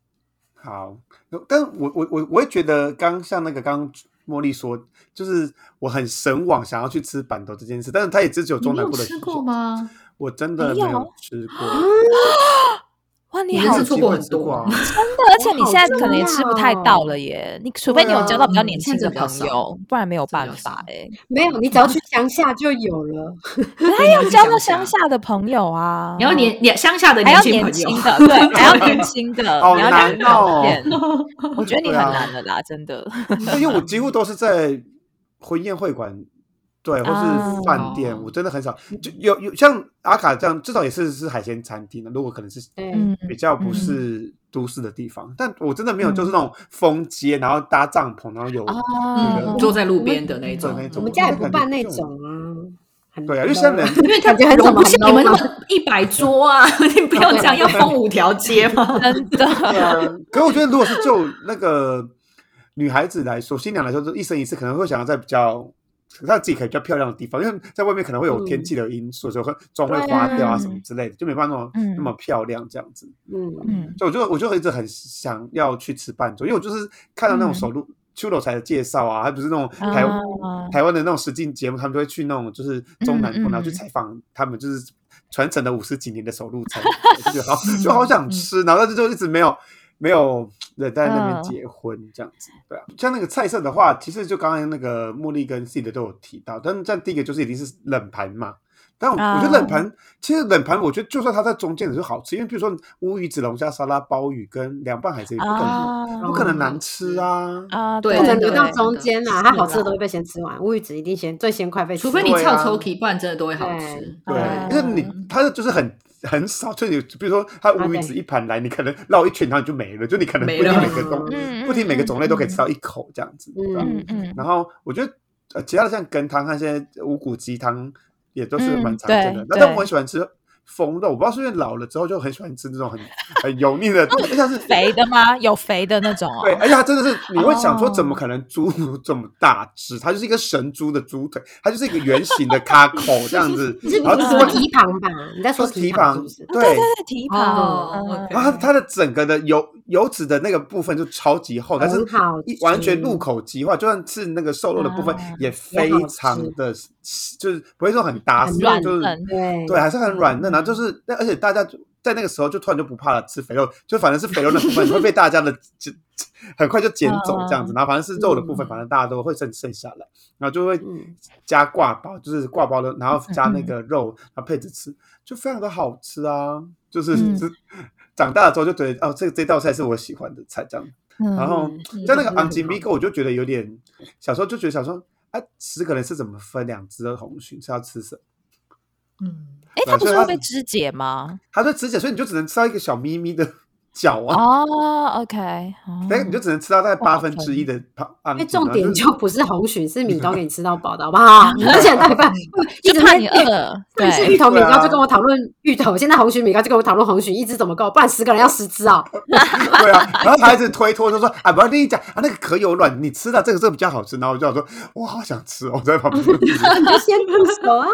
好，但我我我我也觉得，刚像那个刚刚茉莉说，就是我很神往想要去吃板豆这件事，但是它也只有中南部的吃过？吗？我真的没有吃过，(laughs) 哇，你好你人生错过很多啊，真的，(laughs) 而且你现在可能也吃不太到了耶。你除非你有交到比较年轻的朋友，不然没有办法哎。没有，你只要去乡下就有了。(laughs) 还要交到乡下的朋友啊，你要年年乡下的还要轻朋友年轻，的，对，还要 (laughs) 年轻的，好你要难哦我觉得你很难的啦，真的。因为我几乎都是在婚宴会馆，对，或啊是饭店，哦我真的很少。就有有像阿卡这样，至少也是是海鲜餐厅的。如果可能是比较不是都市的地方，但我真的没有，嗯就是那种封街，然后搭帐篷，然后有坐在路边的那种那种。我们家也不办那种啊。很对啊，因为现在人因为它感觉很容不下你们那么一百桌啊！(laughs) 你不要这样，要封五条街吗？(laughs) 真的，(laughs) 可是我觉得，如果是就那个女孩子来说，新娘来说，就一生一世可能会想要在比较让自己可以比较漂亮的地方，因为在外面可能会有天气的因素，所以会妆会花掉啊什么之类的，就没办法那么、嗯。那么漂亮这样子。嗯，嗯。所以我就我就一直很想要去吃半桌，因为我就是看到那种手录。秋楼才的介绍啊，还不是那种台、啊。台湾的那种实境节目，他们就会去那种就是中南部，然后去采访他们就是传承了五十几年的手录菜，(laughs) 我就好就好想吃，然后但是就一直没有没有人在那边嗯结婚这样子，对啊。像那个菜色的话，其实就刚刚那个茉莉跟 C 的都有提到，但但第一个就是一定是冷盘嘛，但我觉得冷盘其实冷盘，我觉得就算它在中间也是好吃，因为比如说乌鱼子龙虾沙拉、鲍鱼跟凉拌海参，不可能不可能难吃啊啊！对不能留到中间啊，它好吃的都会被先吃完，乌鱼子一定先最先快被吃，除非你翘抽皮，不然真的都会好吃。对，因为你它的就是很。很少，就你比如说，它乌鱼子一盘来，你可能绕一圈，然后你就没了。就你可能不停每个种，不停每个种类都可以吃到一口这样子。嗯嗯。然后我觉得，呃，其他的像羹汤那些五谷鸡汤也都是蛮常见的。那但我很喜欢吃。风肉，我不知道是因为老了之后就很喜欢吃这种很很油腻的，(laughs) 像是肥的吗？有肥的那种哦。对，而且它真的是你会想说，怎么可能猪这么大只？它就是一个神猪的猪腿，它就是一个圆形的卡口 (laughs) 这样子。你是说蹄膀吧？你在说蹄膀？对对对，蹄膀。然后它它的整个的油油脂的那个部分就超级厚，但是一完全入口即化，就算是那个瘦肉的部分也非常的，就是不会说很搭，就是对对，还是很软嫩啊。就是那，而且大家在那个时候就突然就不怕了，吃肥肉，就反正是肥肉的部分会被大家的就很快就捡走这样子，然后反正是肉的部分，反正大家都会剩剩下来，然后就会加挂包，就是挂包的，然后加那个肉，然后配着吃，就非常的好吃啊！就是长大了之后就觉得哦，这这道菜是我喜欢的菜这样。然后在那个昂吉米哥，我就觉得有点小时候就觉得想说，哎，十个人是怎么分两只的红鲟是要吃什么？嗯。哎，它不是会被肢解吗？它是肢解，所以你就只能吃到一个小咪咪的脚啊。哦，OK，哎，你就只能吃到大概八分之一的因为重点就不是红鲟，是米糕给你吃到饱的好不好？(laughs) 而且大半 (laughs) 一直怕你饿。(laughs) 对，是芋头米糕就跟我讨论芋头，现在红鲟米糕就跟我讨论红鲟，一只怎么够？不然十个人要十只哦。对啊，然后他一直推脱，就说：“啊，不要跟你讲啊，那个壳有卵，你吃的这个这个比较好吃。”然后我就想说：“我好想吃哦，在旁边。”你就先入手啊。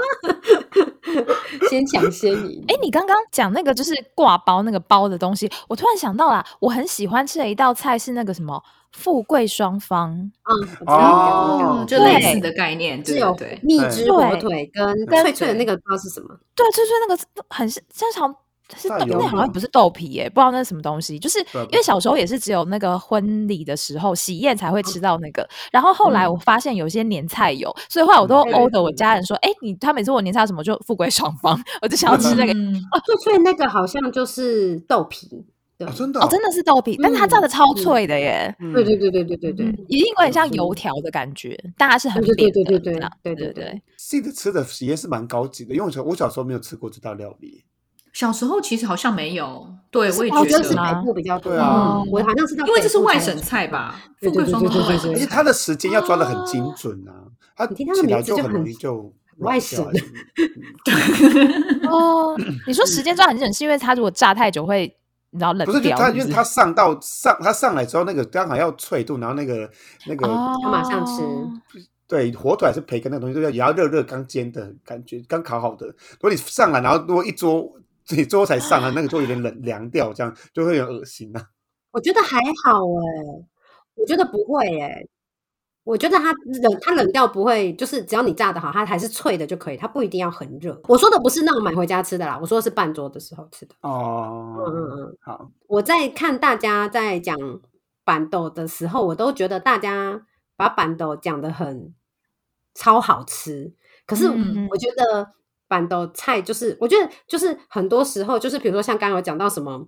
(laughs) 先抢先赢。哎，你刚刚讲那个就是挂包那个包的东西，我突然想到啦，我很喜欢吃的一道菜是那个什么富贵双方。嗯，哦，就类似的概念，对对蜜汁火腿跟脆脆的那个不知道是什么。对，脆脆那个很正但是豆那好像不是豆皮耶不知道那是什么东西。就是因为小时候也是只有那个婚礼的时候喜宴才会吃到那个然后后来我发现有些年菜有所以后来我都殴的我家人说哎你他每次问我年菜什么就富贵双方 (laughs) 我就想要吃那个哦最脆那个好像就是豆皮对真的哦真的是豆皮但是它炸的超脆的耶对对对对对对对一定有点像油条的感觉大家是很厉对对对对对对对这的吃的也是蛮高级的因为我小时候没有吃过这道料理。小时候其实好像没有，对我也觉得是北部比较多啊。我好像是因为这是外省菜吧，富贵双方外省，而且它的时间要抓的很精准啊。(laughs) 他听它的名字就很容易就外省。(laughs) (laughs) 哦，你说时间抓很准，是因为他如果炸太久会然后冷不是，他因为他上到上他上来之后，那个刚好要脆度，然后那个那个他马上吃。对，火腿还是培根那个东西都要也要热热刚煎的感觉，刚烤好的。如果你上来，然后如果一桌。你最后才上啊，那个就有点冷凉掉，这样就会有恶心呐。我觉得还好哎，我觉得不会哎，我觉得它冷，它冷掉不会，就是只要你炸的好，它还是脆的就可以，它不一定要很热。我说的不是那种买回家吃的啦，我说的是半桌的时候吃的。哦，嗯嗯嗯，好。我在看大家在讲板豆的时候，我都觉得大家把板豆讲的很超好吃，可是我觉得。板豆菜就是，我觉得就是很多时候就是，比如说像刚刚有讲到什么，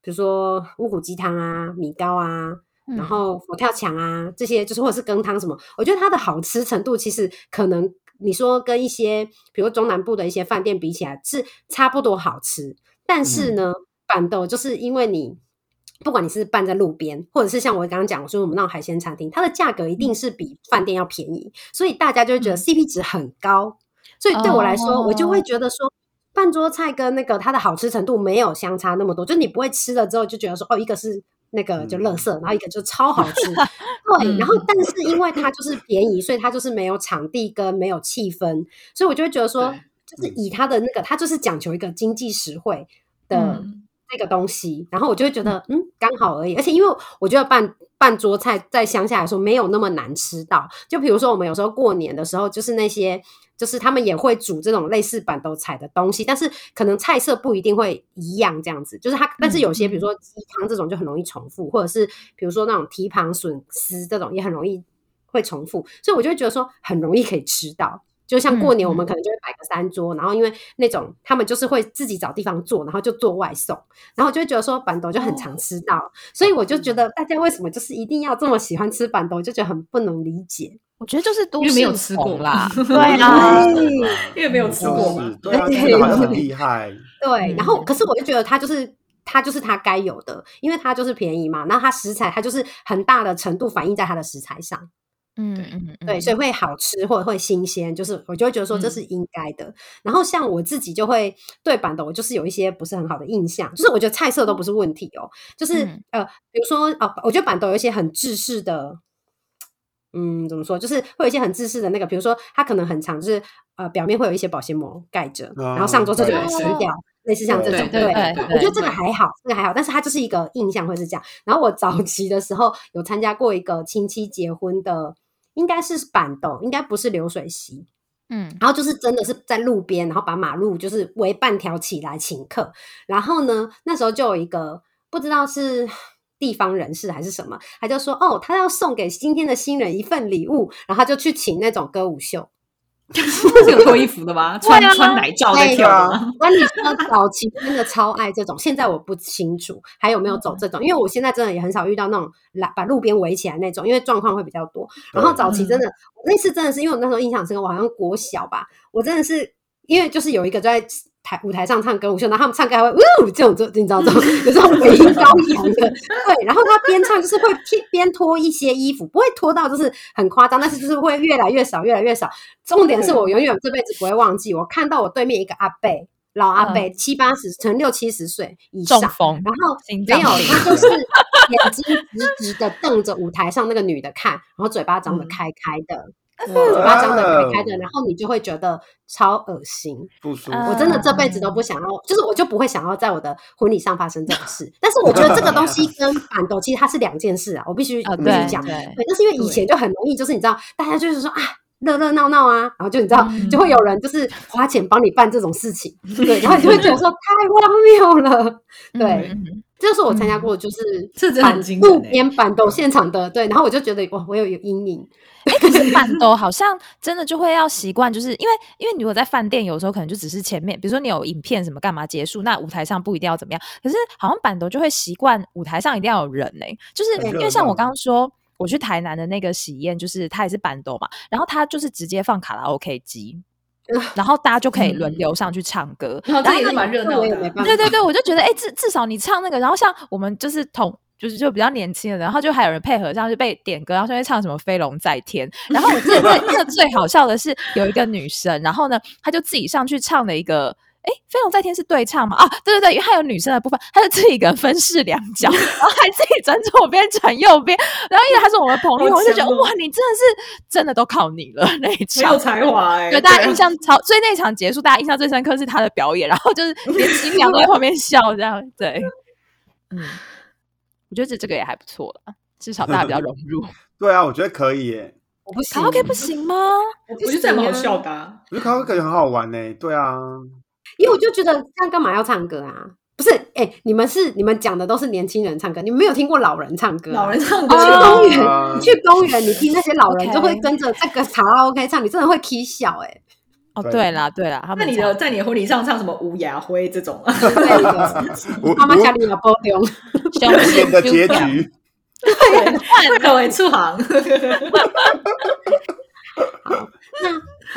比如说乌骨鸡汤啊、米糕啊，然后佛跳墙啊这些，就是或者是羹汤什么，我觉得它的好吃程度其实可能你说跟一些比如中南部的一些饭店比起来是差不多好吃，但是呢，板豆就是因为你不管你是拌在路边，或者是像我刚刚讲我说我们那种海鲜餐厅，它的价格一定是比饭店要便宜，所以大家就会觉得 CP 值很高。所以对我来说，我就会觉得说，半桌菜跟那个它的好吃程度没有相差那么多，就你不会吃了之后就觉得说，哦，一个是那个就垃圾，然后一个就超好吃。(laughs) 对，然后。但是因为它就是便宜，所以它就是没有场地跟没有气氛，所以我就会觉得说，就是以它的那个，它就是讲求一个经济实惠的那个东西，然后我就会觉得，嗯，刚好而已。而且因为我觉得半半桌菜在乡下来说没有那么难吃到，就比如说我们有时候过年的时候，就是那些。就是他们也会煮这种类似板豆菜的东西，但是可能菜色不一定会一样这样子。就是它，但是有些比如说鸡汤这种就很容易重复，或者是比如说那种蹄膀笋丝这种也很容易会重复，所以我就会觉得说很容易可以吃到。就像过年，我们可能就会摆个三桌，然后因为那种他们就是会自己找地方做，然后就做外送，然后就会觉得说板豆就很常。吃到，所以我就觉得大家为什么就是一定要这么喜欢吃板豆，就觉得很不能理解。我觉得就是都没有吃过啦，(laughs) 对啊，(laughs) 因为没有吃过嘛，对。很 (laughs) 厉害。对，然后可是我就觉得它就是它就是它该有的，因为它就是便宜嘛，那它食材它就是很大的程度反映在它的食材上。嗯嗯对，所以会好吃或者会新鲜，就是我就会觉得说这是应该的。然后像我自己就会对板的，我就是有一些不是很好的印象，就是我觉得菜色都不是问题哦，就是呃，比如说哦，我觉得板豆有一些很制式的，嗯，怎么说，就是会有一些很制式的那个，比如说它可能很长，就是呃表面会有一些保鲜膜盖着，然后上桌之后就把它撕掉，类似像这种。对，我觉得这个还好，这个还好，但是它就是一个印象会是这样。然后我早期的时候有参加过一个亲戚结婚的。应该是板凳，应该不是流水席，嗯，然后就是真的是在路边，然后把马路就是围半条起来请客，然后呢，那时候就有一个不知道是地方人士还是什么，他就说哦，他要送给今天的新人一份礼物，然后他就去请那种歌舞秀。是有脱衣服的吗？穿穿奶罩在跳吗？那你说 (laughs) 早期真的超爱这种，现在我不清楚还有没有走这种，因为我现在真的也很少遇到那种来把路边围起来那种，因为状况会比较多。然后早期真的那次真的是因为我那时候印象深刻，我好像国小吧，我真的是因为就是有一个在。台舞台上唱歌舞秀，然后他们唱歌还会呜这种，这你知道这种 (laughs) 有这种尾音高扬的，对。然后他边唱就是会边脱一些衣服，不会脱到就是很夸张，但是就是会越来越少，越来越少。重点是我永远这辈子不会忘记，我看到我对面一个阿贝，老阿伯七八十，可能六七十岁以上，然后没有他就是 (laughs) 眼睛直直的瞪着舞台上那个女的看，然后嘴巴张得开开的。嘴巴张的开开的，然后你就会觉得超恶心，不舒服。我真的这辈子都不想要，就是我就不会想要在我的婚礼上发生这种事。但是我觉得这个东西跟板豆其实它是两件事啊，我必须必须讲。对，但是因为以前就很容易，就是你知道，大家就是说啊，热热闹闹啊，然后就你知道，就会有人就是花钱帮你办这种事情，对，然后你就会觉得说太荒谬了，对。这是我参加过，就是板路边板豆现场的，对，然后我就觉得哇，我有有阴影。哎，(laughs) 可是板豆好像真的就会要习惯，就是因为因为你如果在饭店，有时候可能就只是前面，比如说你有影片什么干嘛结束，那舞台上不一定要怎么样。可是好像板豆就会习惯舞台上一定要有人呢，就是因为像我刚刚说，我去台南的那个喜宴，就是他也是板豆嘛，然后他就是直接放卡拉 OK 机。然后大家就可以轮流上去唱歌，然后这也是蛮热闹的。对对对，我就觉得，哎，至至少你唱那个，然后像我们就是同，就是就比较年轻的，然后就还有人配合，上去被点歌，然后就会唱什么《飞龙在天》。然后我记得 (laughs) 那个最好笑的是有一个女生，然后呢，她就自己上去唱了一个。哎，飞龙在天是对唱嘛？啊，对对对，因为他有女生的部分，他就自己一个人分饰两角，然后还自己转左边转右边，然后因为他是我们朋友，我就觉得哇，你真的是真的都靠你了那一场，有才华哎！对大家印象超，所以那场结束，大家印象最深刻是他的表演，然后就是连新娘都在旁边笑这样。对，(laughs) 嗯，我觉得这这个也还不错了，至少大家比较融入。(laughs) 对啊，我觉得可以耶。我不卡拉 OK 不行吗？我觉得这蛮好笑的。我觉得卡拉 OK 感觉很好玩呢。对啊。因为我就觉得这样干嘛要唱歌啊？不是，哎，你们是你们讲的都是年轻人唱歌，你们没有听过老人唱歌？老人唱歌，去公园，你去公园，你听那些老人就会跟着这个卡拉 OK 唱，你真的会 k 笑哎。哦，对啦，对啦，那你的在你的婚礼上唱什么《乌鸦灰》这种？(laughs) 妈妈家里有波丢，永远的结局，对，各位出行。好，那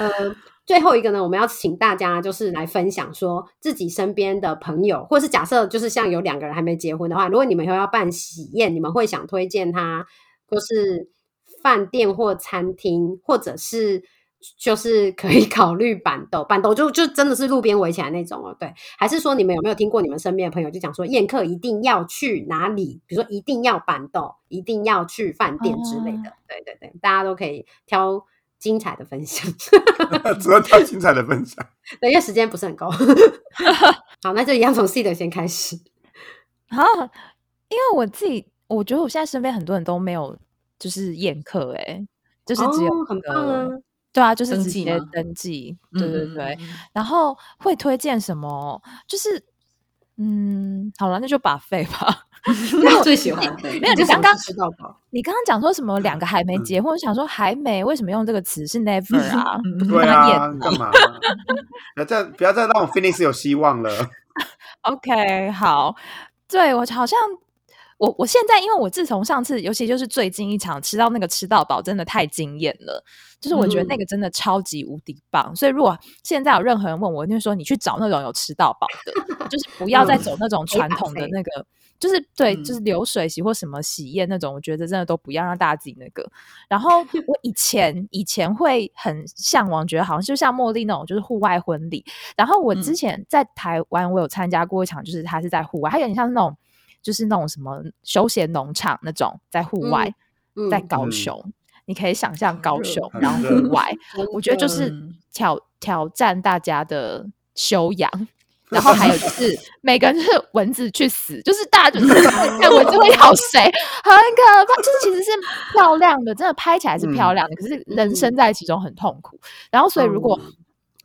呃。最后一个呢，我们要请大家就是来分享，说自己身边的朋友，或是假设就是像有两个人还没结婚的话，如果你们以后要办喜宴，你们会想推荐他，就是饭店或餐厅，或者是就是可以考虑板豆，板豆就就真的是路边围起来那种哦，对，还是说你们有没有听过你们身边的朋友就讲说宴客一定要去哪里，比如说一定要板豆，一定要去饭店之类的，对对对，大家都可以挑。(laughs) 精彩的分享，主要挑精彩的分享。对，因为时间不是很够。(laughs) 好，那就一样从 C 的先开始。好，因为我自己，我觉得我现在身边很多人都没有就是宴客，哎，就是只有很棒啊。对啊，就是直接登记。对对对。然后会推荐什么？就是嗯，好了，那就把费吧。(laughs) 我最喜欢的。没有，你刚刚。你刚刚讲说什么？两个还没结婚，我想说还没，为什么用这个词是 (laughs) never 啊？对啊，干嘛？不要再不要再让我 finish 有希望了。(laughs) OK，好，对我好像。我我现在，因为我自从上次，尤其就是最近一场吃到那个吃到饱，真的太惊艳了。就是我觉得那个真的超级无敌棒。所以如果现在有任何人问我，就说你去找那种有吃到饱的，就是不要再走那种传统的那个，就是对，就是流水席或什么喜宴那种，我觉得真的都不要让大家自己那个。然后我以前以前会很向往，觉得好像就像茉莉那种，就是户外婚礼。然后我之前在台湾，我有参加过一场，就是他是在户外，它有点像那种。就是那种什么休闲农场那种，在户外，在高雄，你可以想象高雄，然后户外，我觉得就是挑挑战大家的修养，然后还有就是 (laughs) 每个人就是蚊子去死，就是大家就是看蚊子会咬谁，很可怕。就是其实是漂亮的，真的拍起来是漂亮的，可是人生在其中很痛苦。然后所以如果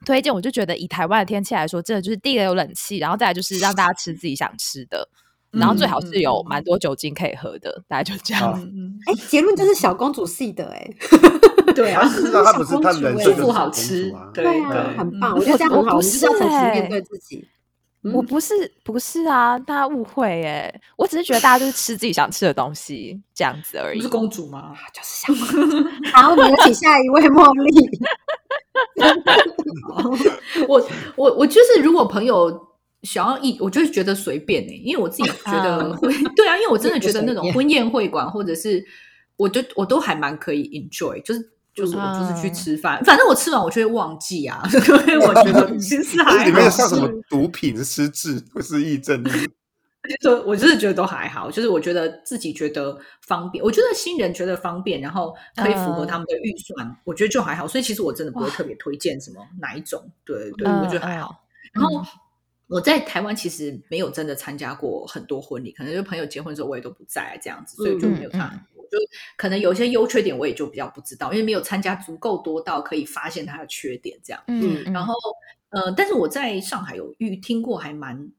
推荐，我就觉得以台湾的天气来说，真的就是第一个有冷气，然后再来就是让大家吃自己想吃的。然后最好是有蛮多酒精可以喝的，大概就这样。哎，结论就是小公主系的哎，(laughs) 对啊，他不是他人生不好吃，对啊，很棒，我觉得这样很好，就是要诚实面对自己。我不是不是啊，大家误会哎，我只是觉得大家就是吃自己想吃的东西这样子而已。是公主吗？就是小公主。好，我们有请下一位茉莉。(laughs) (laughs) 我我我就是如果朋友。想要一，我就是觉得随便呢，因为我自己觉得会，(laughs) 对啊，因为我真的觉得那种婚宴会馆或者是，我就我都还蛮可以 enjoy，就是就是我就是去吃饭，反正我吃完我就会忘记啊，(laughs) 所以我觉得其实还里面像什么毒品、失智或是抑症，(laughs) 就我就是觉得都还好，就是我觉得自己觉得方便，我觉得新人觉得方便，然后可以符合他们的预算，我觉得就还好，所以其实我真的不会特别推荐什么哪一种，对对，我觉得还好，然后。我在台湾其实没有真的参加过很多婚礼，可能就朋友结婚的时候我也都不在这样子，所以就没有看过。就可能有一些优缺点我也就比较不知道，因为没有参加足够多到可以发现它的缺点这样。嗯，然后呃，但是我在上海有遇听过，还蛮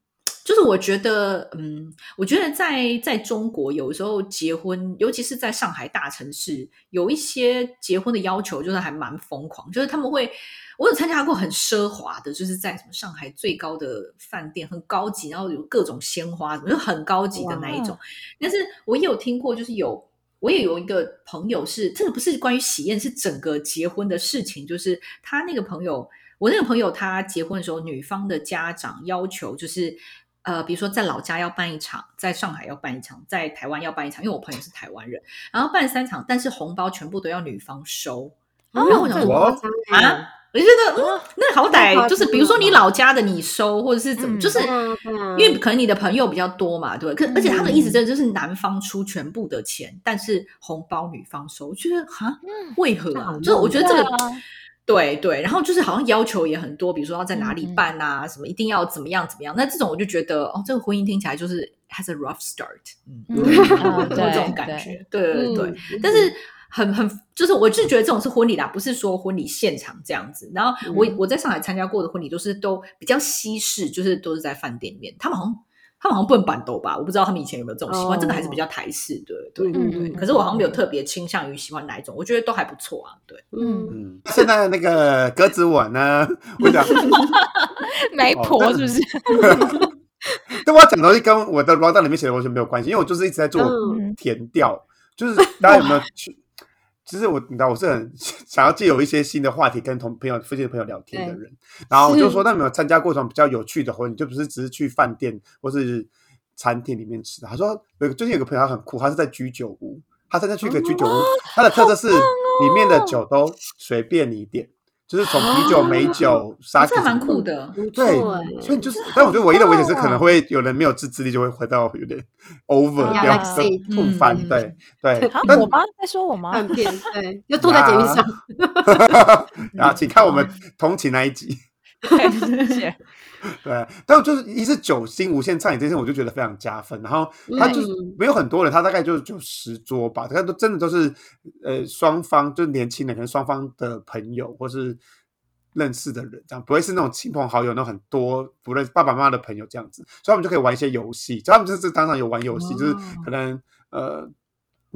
就是我觉得，嗯，我觉得在在中国有时候结婚，尤其是在上海大城市，有一些结婚的要求就是还蛮疯狂，就是他们会。我有参加过很奢华的，就是在什么上海最高的饭店，很高级，然后有各种鲜花，就很高级的那一种。但是我也有听过，就是有我也有一个朋友是，这个不是关于喜宴，是整个结婚的事情。就是他那个朋友，我那个朋友他结婚的时候，女方的家长要求就是，呃，比如说在老家要办一场，在上海要办一场，在台湾要办一场，因为我朋友是台湾人，然后办三场，但是红包全部都要女方收。然后我想说啊。我觉得，嗯，那好歹就是，比如说你老家的你收，或者是怎么，就是因为可能你的朋友比较多嘛，对可而且他们的意思真的就是男方出全部的钱，但是红包女方收。我觉得哈，为何啊？就我觉得这个，对对。然后就是好像要求也很多，比如说要在哪里办啊，什么一定要怎么样怎么样。那这种我就觉得，哦，这个婚姻听起来就是 has a rough start，嗯，有这种感觉，对对对。但是。很很，就是我就觉得这种是婚礼啦，不是说婚礼现场这样子。然后我我在上海参加过的婚礼，都是都比较西式，就是都是在饭店里面。他们好像他们好像不能板斗吧？我不知道他们以前有没有这种习惯。这个还是比较台式，对对对对。可是我好像没有特别倾向于喜欢哪一种，我觉得都还不错啊。对，嗯嗯。现在那个鸽子碗呢？我讲 (laughs) 媒婆是不是？(laughs) 但我要讲的东西跟我的 r o 里面写的完全没有关系，因为我就是一直在做填调，就是大家有没有去？其实我你知道我是很 (laughs) 想要借有一些新的话题跟同朋友、附近的朋友聊天的人，然后我就说，那有没有参加过什么比较有趣的活动？你？就不是只是去饭店或是餐厅里面吃的。他说有最近有个朋友他很酷，他是在居酒屋，他参加去一个居酒屋，他的特色是里面的酒都随便你点。就是从啤酒、美酒、沙这蛮酷的，对，所以就是，但我觉得唯一的危险是可能会有人没有自制力，就会回到有点 over 掉吐翻，对对。我妈在说我妈，对，(laughs) 又吐在节目上。然 (laughs) 后请看我们同情那一集。谢谢。对，但就是一是九星无限畅饮这些，我就觉得非常加分。然后他就是没有很多人，他大概就就十桌吧，他都真的都是呃双方就是年轻人，可能双方的朋友或是认识的人，这样不会是那种亲朋好友，那种很多不认爸爸妈妈的朋友这样子，所以我们就可以玩一些游戏，他们就是当场有玩游戏，就是可能呃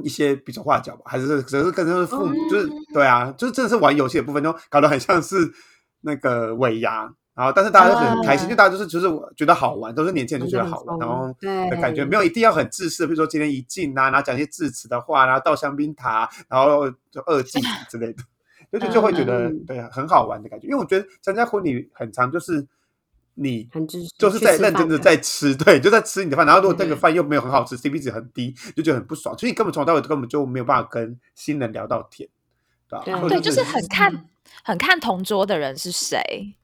一些比手画脚吧，还是只是跟着父母，就是对啊，就是真的是玩游戏的部分，就搞得很像是那个尾牙。然后，但是大家都很开心，就大家就是就是我觉得好玩，都是年轻人就觉得好玩，然后的感觉没有一定要很自私，比如说今天一进啊，然后讲一些致辞的话，然后倒香槟塔，然后就二进 (laughs) 之类的，就就就会觉得对很好玩的感觉。因为我觉得参加婚礼很长，就是你就是在认真的在吃，对，就在吃你的饭，然后如果那个饭又没有很好吃，CP 值很低，就觉得很不爽，所以你根本从头到尾根本就没有办法跟新人聊到天，对吧？对，就是很看很看同桌的人是谁。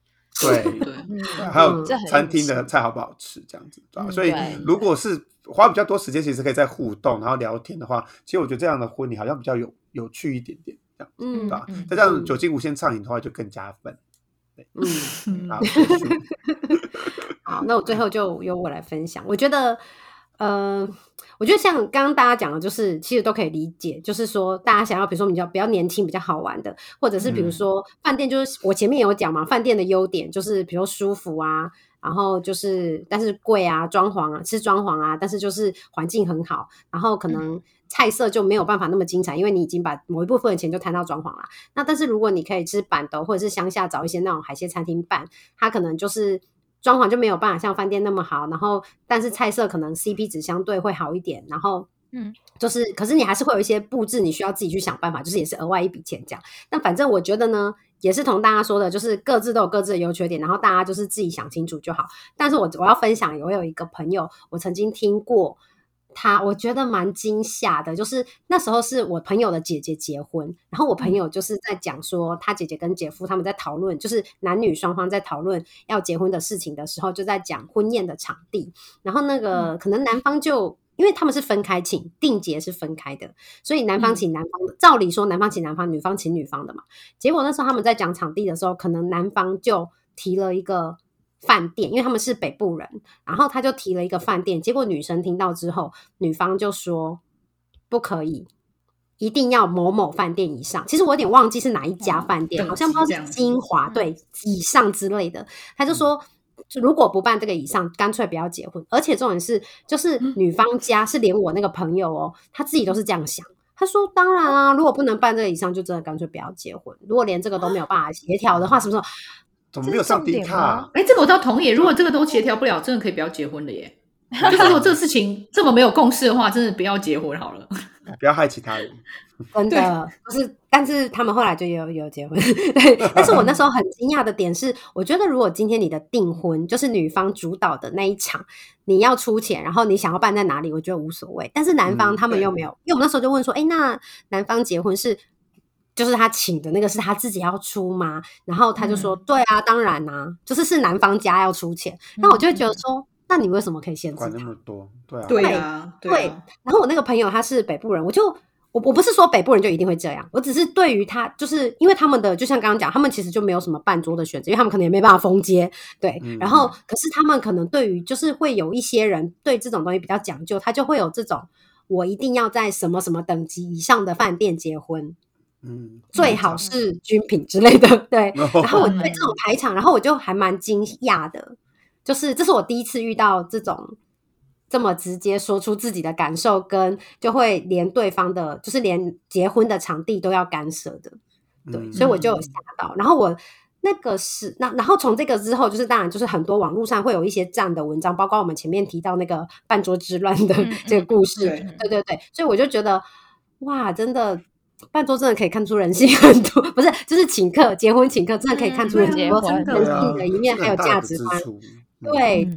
对对，还有餐厅的菜好不好吃，这样子，对吧？所以如果是花比较多时间，其实可以在互动，然后聊天的话，其实我觉得这样的婚礼好像比较有有趣一点点，这样，嗯，对吧？再这样酒精无限畅饮的话，就更加分。对，嗯，好 (laughs) (laughs) 好，那我最后就由我来分享，我觉得。呃，我觉得像刚刚大家讲的，就是其实都可以理解，就是说大家想要，比如说比较比较年轻、比较好玩的，或者是比如说饭店，就是我前面有讲嘛，饭店的优点就是比如舒服啊，然后就是但是贵啊，装潢啊，吃装潢啊，但是就是环境很好，然后可能菜色就没有办法那么精彩，因为你已经把某一部分的钱就摊到装潢了。那但是如果你可以吃板豆或者是乡下找一些那种海鲜餐厅办，它可能就是。装潢就没有办法像饭店那么好，然后但是菜色可能 CP 值相对会好一点，然后嗯，就是可是你还是会有一些布置，你需要自己去想办法，就是也是额外一笔钱这样。但反正我觉得呢，也是同大家说的，就是各自都有各自的优缺点，然后大家就是自己想清楚就好。但是我我要分享，我有一个朋友，我曾经听过。他我觉得蛮惊吓的，就是那时候是我朋友的姐姐结婚，然后我朋友就是在讲说，他姐姐跟姐夫他们在讨论，就是男女双方在讨论要结婚的事情的时候，就在讲婚宴的场地。然后那个可能男方就因为他们是分开请，定结是分开的，所以男方请男方的，照理说男方请男方，女方请女方的嘛。结果那时候他们在讲场地的时候，可能男方就提了一个。饭店，因为他们是北部人，然后他就提了一个饭店，结果女生听到之后，女方就说不可以，一定要某某饭店以上。其实我有点忘记是哪一家饭店，好像不知道是金华对以上之类的。他就说，如果不办这个以上，干脆不要结婚。而且重点是，就是女方家是连我那个朋友哦，他自己都是这样想。他说，当然啊，如果不能办这个以上，就真的干脆不要结婚。如果连这个都没有办法协调的话，什么时候？怎么没有上低卡？哎，这个我倒同意。如果这个都协调不了，真的可以不要结婚了耶。就是如果这个事情 (laughs) 这么没有共识的话，真的不要结婚好了，不要害其他人。(laughs) 真的，不是，但是他们后来就有有结婚。(laughs) 对，但是我那时候很惊讶的点是，我觉得如果今天你的订婚就是女方主导的那一场，你要出钱，然后你想要办在哪里，我觉得无所谓。但是男方他们又没有，因为我们那时候就问说，哎，那男方结婚是？就是他请的那个是他自己要出吗？然后他就说：“对啊，当然呐，就是是男方家要出钱。”那我就觉得说：“那你为什么可以限制？管那么多？对啊，对啊，对。”然后我那个朋友他是北部人，我就我我不是说北部人就一定会这样，我只是对于他，就是因为他们的就像刚刚讲，他们其实就没有什么半桌的选择，因为他们可能也没办法封街。对，然后可是他们可能对于就是会有一些人对这种东西比较讲究，他就会有这种我一定要在什么什么等级以上的饭店结婚。嗯，最好是军品之类的，对。(laughs) 然后我对这种排场，然后我就还蛮惊讶的，就是这是我第一次遇到这种这么直接说出自己的感受，跟就会连对方的，就是连结婚的场地都要干涉的，对。所以我就有吓到。然后我那个是那，然后从这个之后，就是当然就是很多网络上会有一些这样的文章，包括我们前面提到那个半桌之乱的 (laughs) 这个故事，对对对。所以我就觉得哇，真的。办桌真的可以看出人性很多，不是就是请客结婚请客真的可以看出很多人性的一面，还有价值观。对，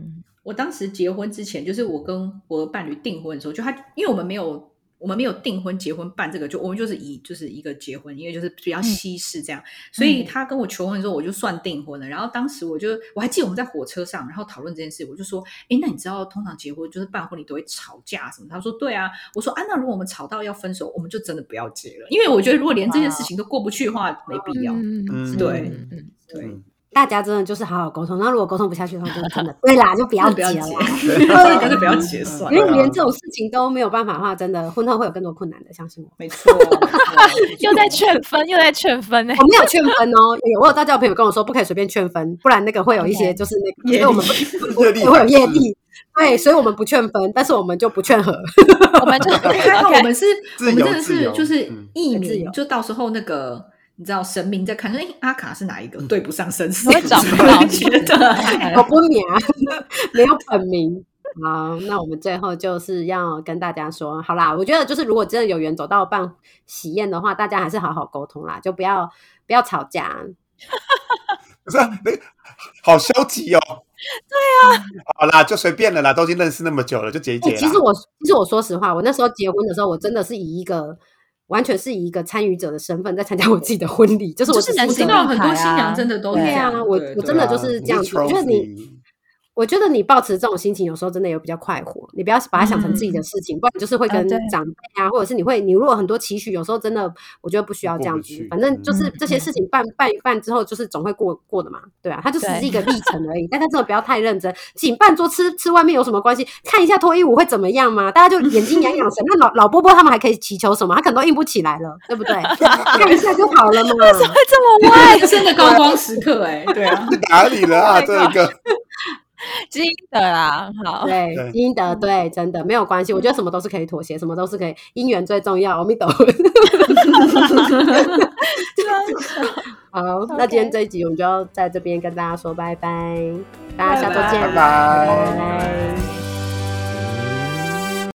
我当时结婚之前，就是我跟我的伴侣订婚的时候，就他因为我们没有。我们没有订婚、结婚办这个，就我们就是以就是一个结婚，因为就是比较西式这样，所以他跟我求婚的时候，我就算订婚了。然后当时我就我还记得我们在火车上，然后讨论这件事，我就说：“哎，那你知道通常结婚就是办婚礼都会吵架什么？”他说：“对啊。”我说：“啊，那如果我们吵到要分手，我们就真的不要结了，因为我觉得如果连这件事情都过不去的话，没必要。”嗯，对，嗯，对。大家真的就是好好沟通。那如果沟通不下去的话，就真的 (laughs) 对啦，就不要不要结结，了。干脆不要结算因了。为连这种事情都没有办法的话，真的婚后会有更多困难的，相信我。没错，(laughs) 又在劝分，又在劝分呢、我没有劝分哦，有我有大教朋友跟我说，不可以随便劝分，不然那个会有一些就是那个，因为我们 (laughs) 会有业力。对，所以我们不劝分，但是我们就不劝和。我们就还好我们是，我们真的是就是嗯艺自由名，就到时候那个你知道神明在看，说哎阿卡是哪一个，对不上生死，会找不到觉得还我不秒，(laughs) 没有本名。好，那我们最后就是要跟大家说，好啦，我觉得就是如果真的有缘走到办喜宴的话，大家还是好好沟通啦，就不要不要吵架。(laughs) 不是啊那好消极哦。对啊，好啦，就随便了啦，都已经认识那么久了，就结一结欸、其实我其实我说实话，我那时候结婚的时候，我真的是以一个完全是以一个参与者的身份在参加我自己的婚礼，就是我就是我听到很多新娘真的都对这样啊，我我真的就是这样子。我觉得你我觉得你抱持这种心情，有时候真的有比较快活。你不要把它想成自己的事情，不然你就是会跟长辈啊，或者是你会，你如果很多期许，有时候真的，我觉得不需要这样子。反正就是嗯这些事情办办一办之后，就是总会过过的嘛，对啊，它就只是一个历程而已。大家真的不要太认真，请办桌吃吃外面有什么关系？看一下脱衣舞会怎么样嘛？大家就眼睛养养神。那老老波波他们还可以祈求什么？他可能都硬不起来了，对不对？(laughs) 看一下就好了嘛。为什么会这么 (laughs) 歪？人生的高光时刻，哎，对啊，去 (laughs) 哪里了啊？Oh 这个 (laughs) 基因的啦，好，对对，基因的对，真的没有关系。我觉得什么都是可以妥协，什么都是可以，姻缘最重要。阿弥陀佛。好，那今天这一集我们就在这边跟大家说拜拜，大家下周见，拜拜拜拜